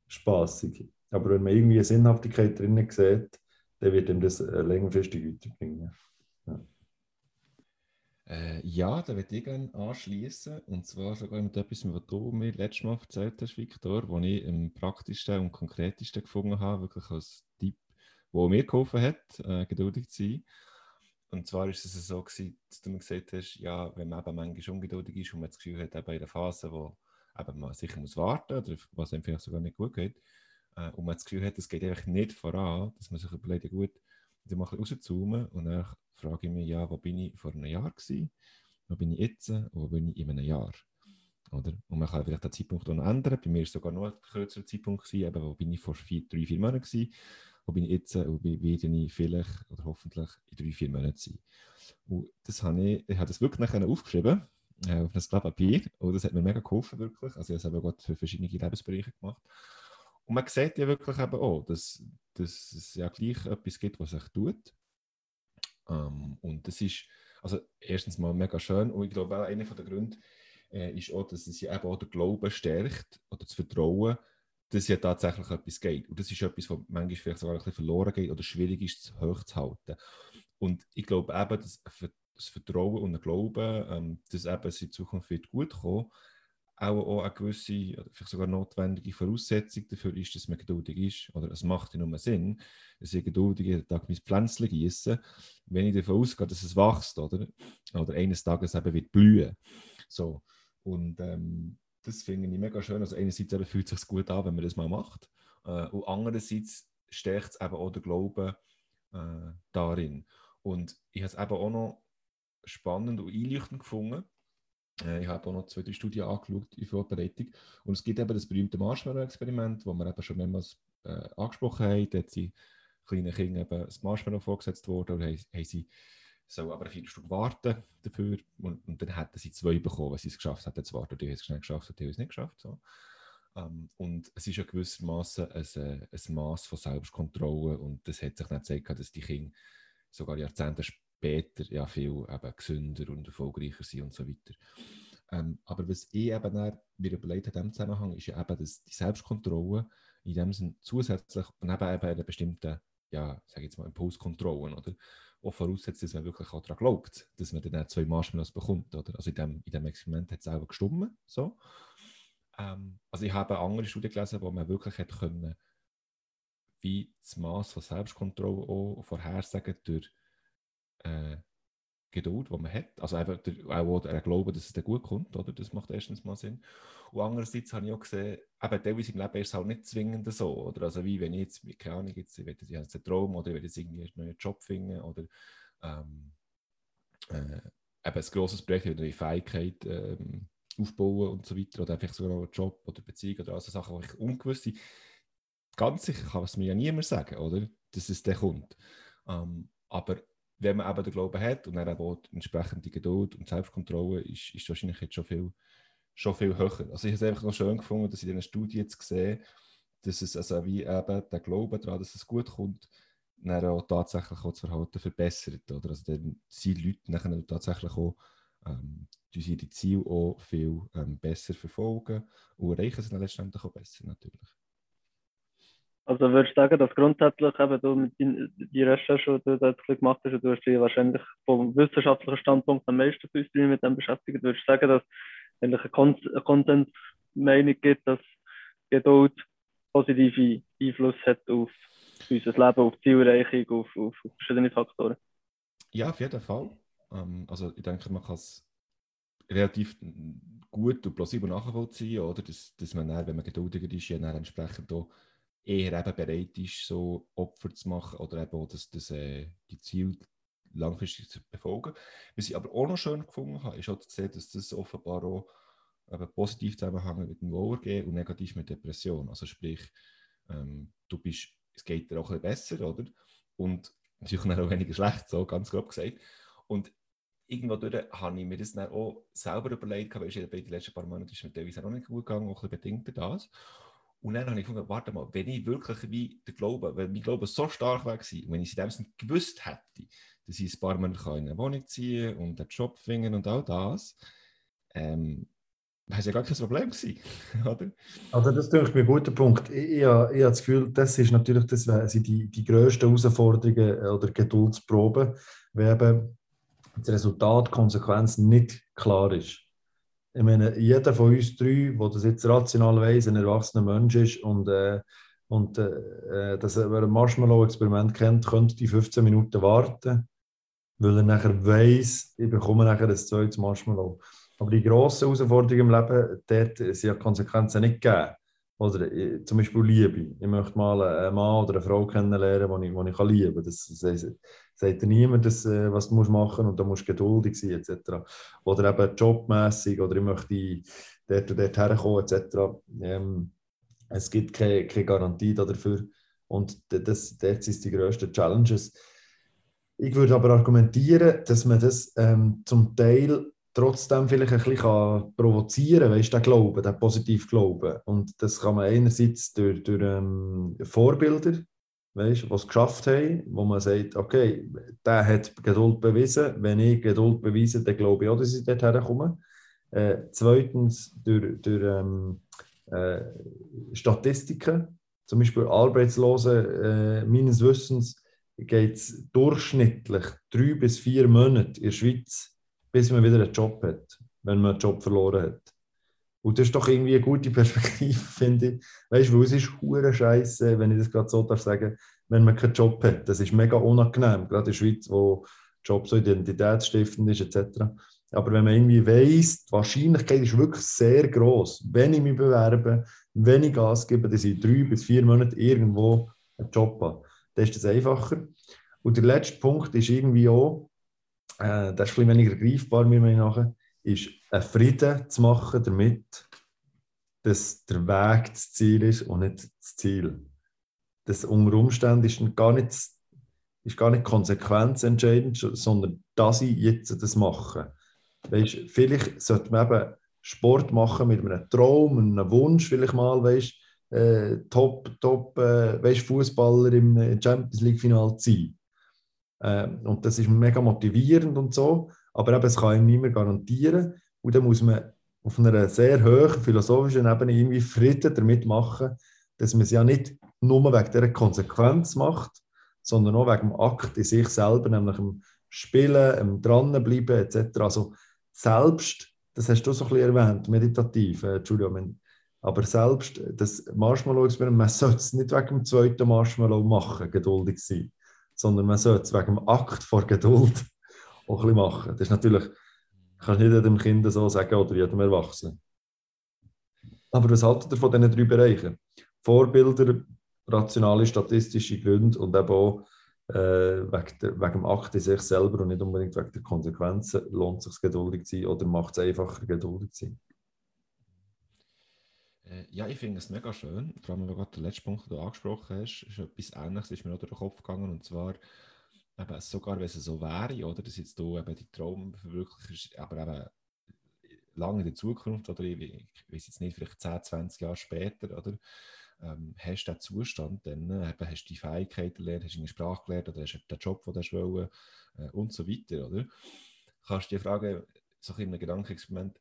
spaßig. Aber wenn man irgendwie eine Sinnhaftigkeit drin sieht, dann wird ihm das äh, längerfristig weiterbringen. Ja. Äh, ja, da würde ich gerne anschließen. Und zwar sogar mit etwas, was du mir letztes Mal erzählt hast, Viktor, wo ich am praktischsten und konkretesten gefunden habe, wirklich als Tipp wo mir geholfen hat, äh, geduldig zu sein. Und zwar ist es so, gewesen, dass du mir gesagt hast, ja, wenn man eben manchmal ungeduldig ist und man das Gefühl hat, eben in der Phase, wo eben man sicher muss warten oder was einem vielleicht sogar nicht gut geht, äh, und man das Gefühl hat, es geht einfach nicht voran, dass man sich überlegt, gut, dann mal ein bisschen rauszoomen und dann frage ich mich, ja, wo bin ich vor einem Jahr gewesen, wo bin ich jetzt und wo bin ich in einem Jahr? Oder? Und man kann vielleicht den Zeitpunkt auch noch ändern. Bei mir war es sogar noch ein kürzerer Zeitpunkt, gewesen, eben, wo bin ich vor vier, drei, vier Monaten gewesen wo bin ich jetzt und äh, werde ich vielleicht oder hoffentlich in drei, vier Monaten sein. Und das habe ich, ich habe das wirklich nachher aufgeschrieben äh, auf ein Blatt Papier und das hat mir mega geholfen wirklich. Also ich habe es aber für verschiedene Lebensbereiche gemacht. Und man sieht ja wirklich eben auch, dass, dass es ja gleich etwas gibt, was sich tut. Ähm, und das ist also erstens mal mega schön und ich glaube einer der Gründe äh, ist auch, dass es ja eben auch der Glaube stärkt oder das Vertrauen, dass ja tatsächlich etwas geht. Und das ist etwas, was manchmal vielleicht sogar ein bisschen verloren geht oder schwierig ist, hochzuhalten. Und ich glaube eben, dass das Vertrauen und der Glaube, ähm, dass eben es in Zukunft wird gut kommen, auch, auch eine gewisse, vielleicht sogar notwendige Voraussetzung dafür ist, dass man geduldig ist. Oder es macht ja nur Sinn, dass ich geduldig jeden Tag mein Pflänzchen gieße, wenn ich davon ausgehe, dass es wächst, oder? Oder eines Tages eben wird blühen. So. Und ähm, das finde ich mega schön. Also einerseits fühlt es sich gut an, wenn man das mal macht. Äh, und andererseits stärkt es eben auch den Glauben äh, darin. Und ich habe es eben auch noch spannend und einleuchtend gefunden, ich habe auch noch zwei, drei Studien angeschaut in Vorbereitung. Und es gibt eben das berühmte Marshmallow-Experiment, das wir eben schon mehrmals äh, angesprochen haben. Da sind kleinen Kindern eben das Marshmallow vorgesetzt worden und haben, haben sie so aber eine Viertelstunde warten dafür und, und, dann hätten sie zwei bekommen, wenn sie es geschafft hätten zu warten. Die haben es schnell geschafft und die haben es nicht geschafft. So. Um, ähm, und es ist ja gewissermaßen ein, äh, ein Maß von Selbstkontrolle und das hat sich dann gezeigt, dass die Kinder sogar Jahrzehnte später später ja viel eben gesünder und erfolgreicher sind und so weiter. Ähm, aber was ich eben mir überlegt habe in diesem Zusammenhang, ist ja eben, dass die Selbstkontrolle in dem Sinne zusätzlich und eben, eben eine bestimmte, ja, sage jetzt mal, Impulskontrolle, oder? Auch voraussetzt, dass man wirklich auch daran glaubt, dass man dann zwei Marshmallows bekommt, oder? Also in dem, in dem Experiment hat es auch gestimmt, so. Ähm, also ich habe andere Studien gelesen, wo man wirklich hat können, wie das Maß von Selbstkontrolle auch vorhersagen durch äh, Geduld, die man hat. Also einfach der, auch der Glaube, dass es dann gut kommt, oder? Das macht erstens mal Sinn. Und andererseits habe ich auch gesehen, eben teilweise im Leben ist es halt nicht zwingend so, oder? Also wie wenn ich jetzt, keine Ahnung, jetzt, ich will jetzt einen Traum oder ich will jetzt irgendwie einen neuen Job finden oder ähm, äh, eben ein grosses Projekt, eine neue Fähigkeit ähm, aufbauen und so weiter oder einfach sogar noch einen Job oder Beziehung oder also Sachen, die ich ungewiss bin. Ganz sicher kann es mir ja niemand sagen, oder? Dass es dann kommt. Ähm, aber wenn man eben den Glauben hat und dann auch entsprechende Geduld und Selbstkontrolle, ist, ist wahrscheinlich jetzt schon viel, schon viel höher. Also ich habe es einfach noch schön gefunden, dass in dieser Studie jetzt sehe, dass es also wie eben der Glaube daran, dass es gut kommt, dann auch tatsächlich auch das Verhalten verbessert. Oder? Also dann sind Leute nachher tatsächlich auch ähm, ihre Ziele auch viel ähm, besser verfolgen und erreichen sie dann letztendlich auch besser natürlich. Also würdest du sagen, dass grundsätzlich eben du mit die Recherche, die du jetzt gemacht hast, du hast dich wahrscheinlich vom wissenschaftlichen Standpunkt am meisten mit dem beschäftigt, würdest du sagen, dass eigentlich eine, Kon eine Konsensmeinung gibt, dass Geduld positive Einfluss hat auf unser Leben, auf die Zielerreichung, auf, auf, auf verschiedene Faktoren? Ja, auf jeden Fall. Ähm, also ich denke, man kann es relativ gut und plausibel nachvollziehen, oder? Dass, dass man dann, wenn man geduldiger ist, ja dann entsprechend auch eher eben bereit ist, so Opfer zu machen oder eben auch das, das, äh, die Ziele langfristig zu befolgen. Was ich aber auch noch schön gefunden habe, ist auch zu sehen, dass das offenbar auch eben positiv zusammenhängt mit dem Wohlergehen und negativ mit Depression. Also sprich, ähm, du bist, es geht dir auch ein bisschen besser, oder? Und natürlich auch weniger schlecht, so ganz grob gesagt. Und irgendwo habe ich mir das dann auch selber überlegt, weil in den letzten paar Monaten ist mir teilweise auch nicht gut gegangen, auch ein bisschen bedingt das. Und dann habe ich gefunden, warte mal, wenn ich wirklich wie der Glaube, wenn mein Glaube so stark war, wenn ich es in dem Sinne gewusst hätte, dass ich ein paar Monate in eine Wohnung ziehen und einen Job finden und all das, ähm, es ja gar kein Problem gewesen, oder? Also das ist mir ein guter Punkt. Ich, ich, ich, habe das Gefühl, das ist natürlich das sind die, die grössten Herausforderungen oder Geduldsproben, wenn eben das Resultat, die Konsequenz nicht klar ist ich meine, jeder von uns drei, der das jetzt rational weiß, ein erwachsener Mensch ist und, äh, und äh, dass er ein Marshmallow-Experiment kennt, könnte die 15 Minuten warten, weil er nachher weiß, ich bekomme nachher ein zweites Marshmallow. Aber die grossen Herausforderungen im Leben, dort sind ja Konsequenzen nicht gegeben. Oder äh, zum Beispiel Liebe. Ich möchte mal einen Mann oder eine Frau kennenlernen, die ich, die ich lieben kann. Das, das, sagt niemand, dass, äh, was du musst machen und da musst du geduldig sein etc. Oder eben jobmässig oder ich möchte dort und dort herkommen etc. Ähm, es gibt keine, keine Garantie dafür und das, das sind die grössten Challenges. Ich würde aber argumentieren, dass man das ähm, zum Teil trotzdem vielleicht ein bisschen provozieren kann, weißt du, der Glaube, der positive Glaube. Und das kann man einerseits durch, durch ähm, Vorbilder weißt, die es geschafft haben, wo man sagt, okay, der hat Geduld bewiesen, wenn ich Geduld beweise, dann glaube ich auch, dass ich dort herkomme. Äh, zweitens durch, durch ähm, äh, Statistiken, zum Beispiel Arbeitslose, äh, meines Wissens geht es durchschnittlich drei bis vier Monate in der Schweiz, bis man wieder einen Job hat, wenn man einen Job verloren hat. Und das ist doch irgendwie eine gute Perspektive, finde ich. Weißt du, weil es ist hure Scheiße, wenn ich das gerade so darf sagen, wenn man keinen Job hat. Das ist mega unangenehm, gerade in der Schweiz, wo Job so identitätsstiftend ist, etc. Aber wenn man irgendwie weiss, die Wahrscheinlichkeit ist wirklich sehr groß, wenn ich mich bewerbe, wenn ich Gas gebe, dass ich drei bis vier Monaten irgendwo einen Job habe, dann ist das einfacher. Und der letzte Punkt ist irgendwie auch, äh, das ist ein bisschen weniger greifbar, mir nachher, ist einen Frieden zu machen damit, dass der Weg das Ziel ist und nicht das Ziel. Das unter Umständen ist gar nicht, ist gar nicht Konsequenz entscheidend, sondern dass ich jetzt das mache. Weißt, vielleicht sollte man eben Sport machen mit einem Traum, einem Wunsch, vielleicht mal, weißt, äh, Top, Top äh, Fußballer im äh, Champions League-Final zu sein. Äh, und das ist mega motivierend und so, aber eben, es kann ihm niemand garantieren. Und dann muss man auf einer sehr hohen philosophischen Ebene irgendwie Frieden damit machen, dass man es ja nicht nur wegen dieser Konsequenz macht, sondern auch wegen dem Akt in sich selber, nämlich dem Spielen, dem Dranbleiben etc. Also selbst, das hast du so ein bisschen erwähnt, meditativ, äh, Entschuldigung, aber selbst das Marshmallow-Experiment, man sollte es nicht wegen dem zweiten Marshmallow machen, geduldig sein, sondern man sollte es wegen dem Akt vor Geduld auch ein bisschen machen. Das ist natürlich, kannst nicht jedem Kind so sagen oder jedem Erwachsenen. Aber was haltet ihr von diesen drei Bereichen? Vorbilder, rationale statistische Gründe und eben auch äh, wegen, der, wegen dem Akt in sich selber und nicht unbedingt wegen der Konsequenzen, lohnt es sich geduldig zu sein oder macht es einfacher, geduldig zu sein? Äh, ja, ich finde es mega schön. Vor allem, wenn du den letzten Punkt, den du angesprochen hast, ist etwas Ähnliches, ist mir auch durch den Kopf gegangen. Und zwar, eben, sogar wenn es so wäre, oder, dass jetzt du eben die Traum verwirklichst, aber eben lange in der Zukunft, oder ich, ich weiß jetzt nicht, vielleicht 10, 20 Jahre später, oder, ähm, hast du den Zustand, dann äh, eben, hast du die Fähigkeiten gelernt, hast du eine Sprache gelernt oder hast du den Job, den du wollen, äh, und so weiter, oder? Kannst du dir fragen, so ein Gedankenexperiment,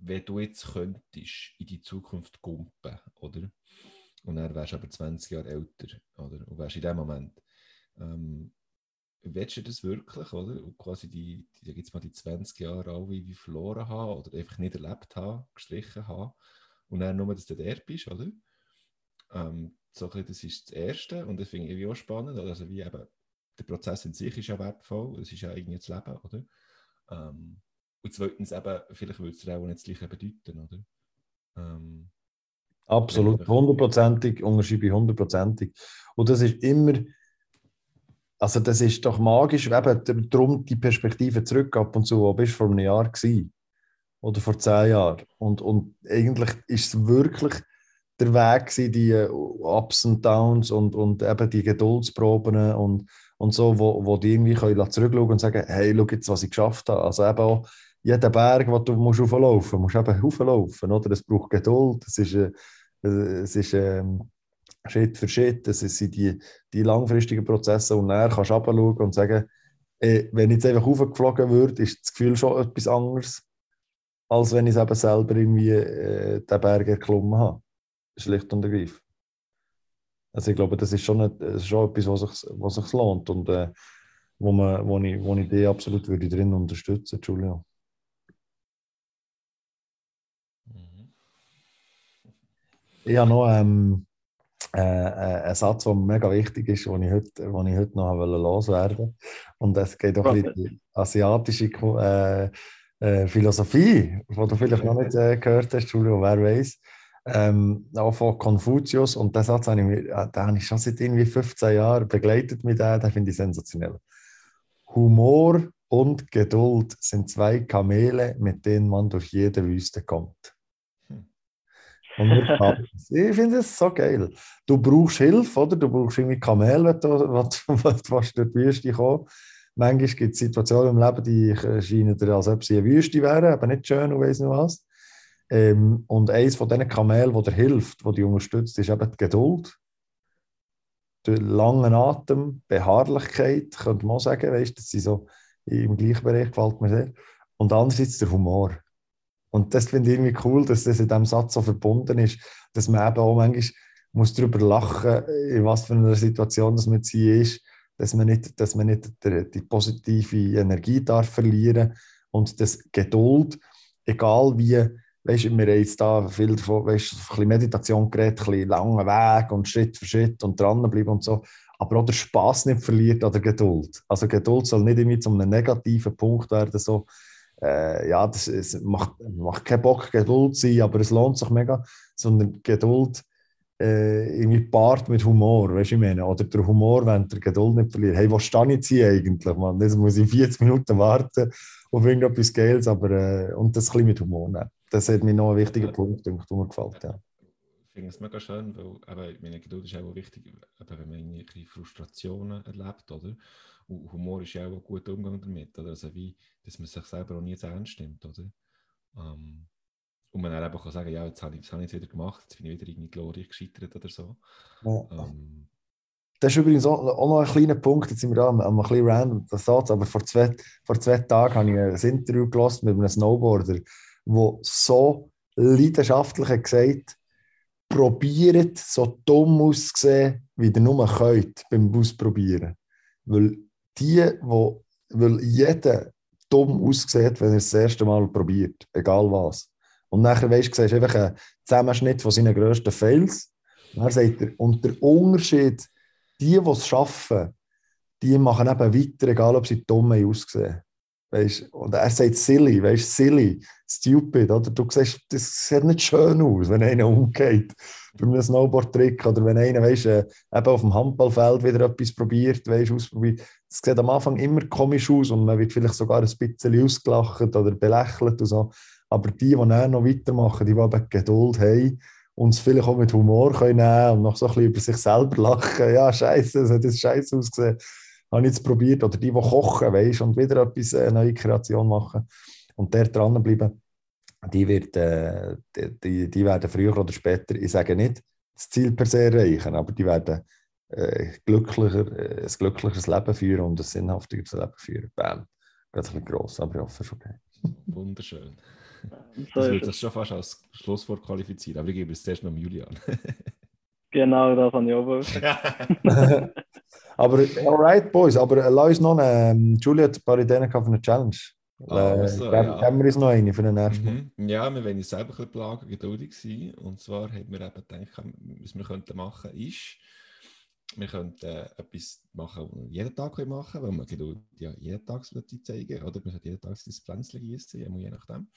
wenn du jetzt könntest in die Zukunft gumpen, oder? Und dann wärst du aber 20 Jahre älter, oder? Und wärst in dem Moment. Ähm, willst du das wirklich, oder? Und quasi die, die jetzt mal die 20 Jahre alle wie verloren haben oder einfach nicht erlebt haben, gestrichen haben und dann nur, dass du der bist, oder? Ähm, so das ist das Erste und das finde ich auch spannend. Also wie eben, der Prozess in sich ist ja wertvoll, es ist ja irgendwie das Leben, oder? Ähm, und zweitens eben, vielleicht würde es dir auch nicht das Gleiche bedeuten, oder? Ähm, Absolut, hundertprozentig, unterschreibe ich hundertprozentig. Und das ist immer, also das ist doch magisch, eben darum die Perspektive zurück ab und zu, wo bist du vor einem Jahr gewesen? Oder vor zehn Jahren. Und, und eigentlich ist es wirklich der Weg gewesen, die äh, Ups und Downs und, und eben die Geduldsproben und, und so, wo, wo die irgendwie können zurückschauen und sagen, hey, schau jetzt, was ich geschafft habe. Also eben auch jeden Berg, den du musst hochlaufen musst, musst eben hochlaufen, oder? Es braucht Geduld, es ist, äh, es ist ähm, Schritt für Schritt, das sind die, die langfristigen Prozesse und dann kannst du runterschauen und sagen, ey, wenn ich jetzt einfach hochgeflogen würde, ist das Gefühl schon etwas anderes, als wenn ich es eben selber irgendwie äh, den Berg erklommen habe schlicht und ergreifend. Also ich glaube, das ist schon, eine, das ist schon etwas, was sich, was sich lohnt und äh, wo, man, wo, ich, wo ich die absolut würde drin unterstützen Julia. Mhm. Ich habe noch ähm, äh, äh, einen Satz, der mega wichtig ist, den ich heute, den ich heute noch loswerden. Und es geht auch in die asiatische äh, äh, Philosophie, die du vielleicht noch nicht äh, gehört hast, Julio, wer weiß ähm, auch von Konfuzius. Und den Satz habe ich, äh, den habe ich schon seit irgendwie 15 Jahren begleitet mit dem, den finde ich sensationell. Humor und Geduld sind zwei Kamele, mit denen man durch jede Wüste kommt. Hm. ich finde das so geil. Du brauchst Hilfe, oder? Du brauchst irgendwie Kamel, wenn du, wenn du durch die Wüste kommst. Manchmal gibt es Situationen im Leben, die scheinen dir, als ob sie eine Wüste wären, aber nicht schön und weiss nicht was. Ähm, und eines von diesen Kamelen, die dir hilft, die dich unterstützt, ist eben die Geduld. Der lange Atem, Beharrlichkeit, könnte man auch sagen, weißt, das sind so im gleichen Bereich, gefällt mir sehr. Und andererseits der Humor. Und das finde ich irgendwie cool, dass das in diesem Satz so verbunden ist, dass man eben auch manchmal muss darüber lachen, in was für einer Situation das man hier ist, dass man nicht, dass man nicht die, die positive Energie darf verlieren und dass Geduld, egal wie weißt wir haben jetzt da viel davon, weißt ein bisschen Meditation geredet, ein bisschen langen Weg und Schritt für Schritt und dranbleiben und so. Aber auch der Spaß nicht verliert oder Geduld. Also Geduld soll nicht immer zu einem negativen Punkt werden, so, äh, ja, das es macht, macht keinen Bock, Geduld zu sein, aber es lohnt sich mega, sondern Geduld äh, irgendwie paart mit Humor, weißt du, ich meine, oder der Humor, wenn der Geduld nicht verliert. Hey, wo stehe ich jetzt eigentlich, man? Jetzt muss ich 40 Minuten warten auf irgendetwas Geiles, aber, äh, und das ein bisschen mit Humor nehmen. Das hat mir noch ein wichtiger Punkt, der mir gefällt, ja. Ich finde es mega schön, weil aber meine Geduld ist auch wichtig, eben, wenn man irgendwie Frustrationen erlebt, oder? Und Humor ist ja auch ein guter Umgang damit, oder? Also wie, dass man sich selber auch nie zu ernst nimmt, oder? Ähm, und man dann eben kann sagen, ja, jetzt habe ich es wieder gemacht, jetzt bin ich wieder irgendwie glorreich gescheitert oder so. Ja. Ähm, das ist übrigens auch, noch ein kleiner Punkt, jetzt sind wir da am, am ein bisschen random, das Satz, aber vor zwei, vor zwei Tagen habe ich ein Interview gelassen mit einem Snowboarder, der so leidenschaftlich hat gesagt probiert, so dumm auszusehen, wie ihr nur könnt beim Ausprobieren. Weil die, wo, weil jeder dumm aussieht, wenn er es das erste Mal probiert, egal was. Und nachher weißt du, siehst einfach einen Zusammenschnitt von seinen grössten Fails. Und dann sagt er, und der Unterschied, die, die es schaffen, die machen eben weiter, egal ob sie dumm aussehen. Weißt, und er sagt silly, weißt, silly, stupid. Oder? Du siehst, das sieht nicht schön aus, wenn einer umgeht bei einem Snowboard-Trick oder wenn einer weißt, äh, eben auf dem Handballfeld wieder etwas probiert, weißt, ausprobiert. Das sieht am Anfang immer komisch aus und man wird vielleicht sogar ein bisschen ausgelacht oder belächelt und so. Aber die, die dann noch weitermachen, die, die Geduld haben und es vielleicht auch mit Humor können nehmen und noch so ein bisschen über sich selber lachen, ja, scheiße, es hat das scheiße ausgesehen, habe ich jetzt probiert. Oder die, die kochen, weißt, und wieder etwas, eine neue Kreation machen und der dranbleiben, die, wird, äh, die, die, die, werden früher oder später, ich sage nicht, das Ziel per se erreichen, aber die werden äh, glücklicher, äh, ein glücklicheres Leben führen und ein sinnhaftigeres Leben führen. Bam. Ganz ein bisschen gross, aber ich hoffe schon. Okay. Wunderschön. Das würde das schon fast als Schlusswort qualifizieren, aber ich gebe es zuerst noch Julian. genau, das habe ich auch Aber, alright, Boys, aber lass uns noch eine, ähm, Julia hat ein paar Ideen für eine Challenge. Also, äh, ja. Haben wir uns noch eine für den nächsten mhm. Ja, wir wollen uns selber ein bisschen plagen, geduldig sein. Und zwar haben wir eben gedacht, was wir könnten machen ist, wir könnten äh, etwas machen, was wir jeden Tag machen können, weil wir Geduld ja jeden Tag zeigen Oder wir sollten jeden Tag das Pflänzchen gießen, je nachdem.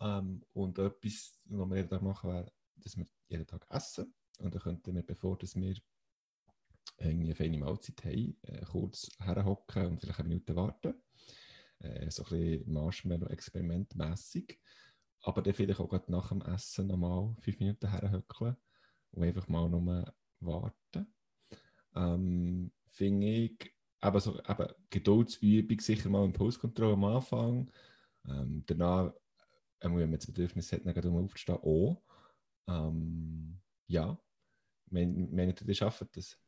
Ähm, und etwas, was wir jeden Tag machen, wäre, dass wir jeden Tag essen. Und dann könnten wir, bevor dass wir eine feine Mahlzeit haben, äh, kurz herhocken und vielleicht eine Minute warten. Äh, so ein bisschen Marshmallow-Experiment mässig. Aber dann vielleicht auch gerade nach dem Essen nochmal fünf Minuten herhöckeln und einfach mal nur warten. Ähm, Finde ich, eben so, eben Geduldsübung sicher mal Impulskontrolle am Anfang. Ähm, danach, äh, wenn man das Bedürfnis hat, dann aufzustehen, auch. Ähm, ja, meint ihr, ihr schafft das?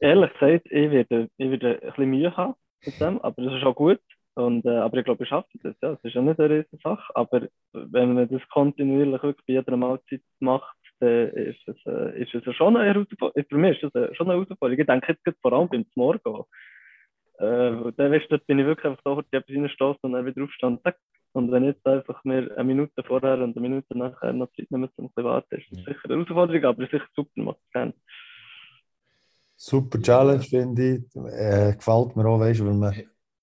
Ehrlich gesagt, ich werde, ich werde ein bisschen Mühe haben mit dem, aber das ist auch gut. Und, äh, aber ich glaube, ich schaffe das. Ja. Das ist ja nicht eine riesige Sache, aber wenn man das kontinuierlich bei jeder Mahlzeit macht, dann ist es, äh, ist es schon eine Herausforderung. Für mich ist das schon eine Herausforderung. Ich denke jetzt vor allem beim Morgen. Äh, dann weißt du, bin ich wirklich einfach da, die etwas und dann wieder aufstehen. Und wenn jetzt einfach mir eine Minute vorher und eine Minute nachher noch Zeit nehmen, um ein bisschen warten, ist das sicher eine Herausforderung, aber sicher super, macht es. Super Challenge, finde ich. Äh, gefällt mir auch, weißt, weil man,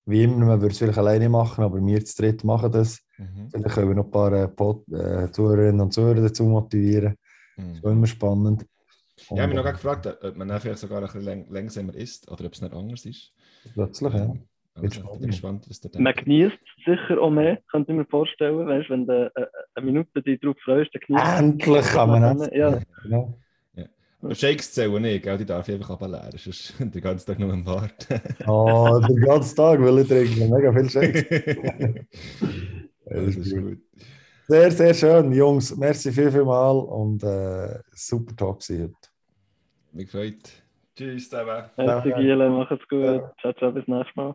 wie immer, man würde es vielleicht alleine machen, aber wir zu dritt machen das. Mhm. Vielleicht können wir noch ein paar äh, Pod, äh, Zuhörerinnen und Zuhörer dazu motivieren. Mhm. Das ist immer spannend. Und, ja, ich habe mich noch gefragt, ob man vielleicht sogar ein bisschen langsamer ist oder ob es nicht anders ist. Plötzlich, ja. Ich bin gespannt, was der Man genießt sicher auch mehr, könnte ich mir vorstellen. Weißt, wenn du äh, eine Minute dich darauf freust, dann genießt Endlich kann man das. Ja. Genau. Shakes zählen nicht, gell? die darf ich einfach ableeren, sonst den ganzen Tag nur am Warten. oh, den ganzen Tag will ich trinken, mega viel Shakes. das ist gut. Sehr, sehr schön, Jungs. Merci viel, viel mal und äh, super Talk heute. Mich freut. Tschüss zusammen. Merci, Giele, macht's gut. Ciao, ciao, bis nächstes Mal.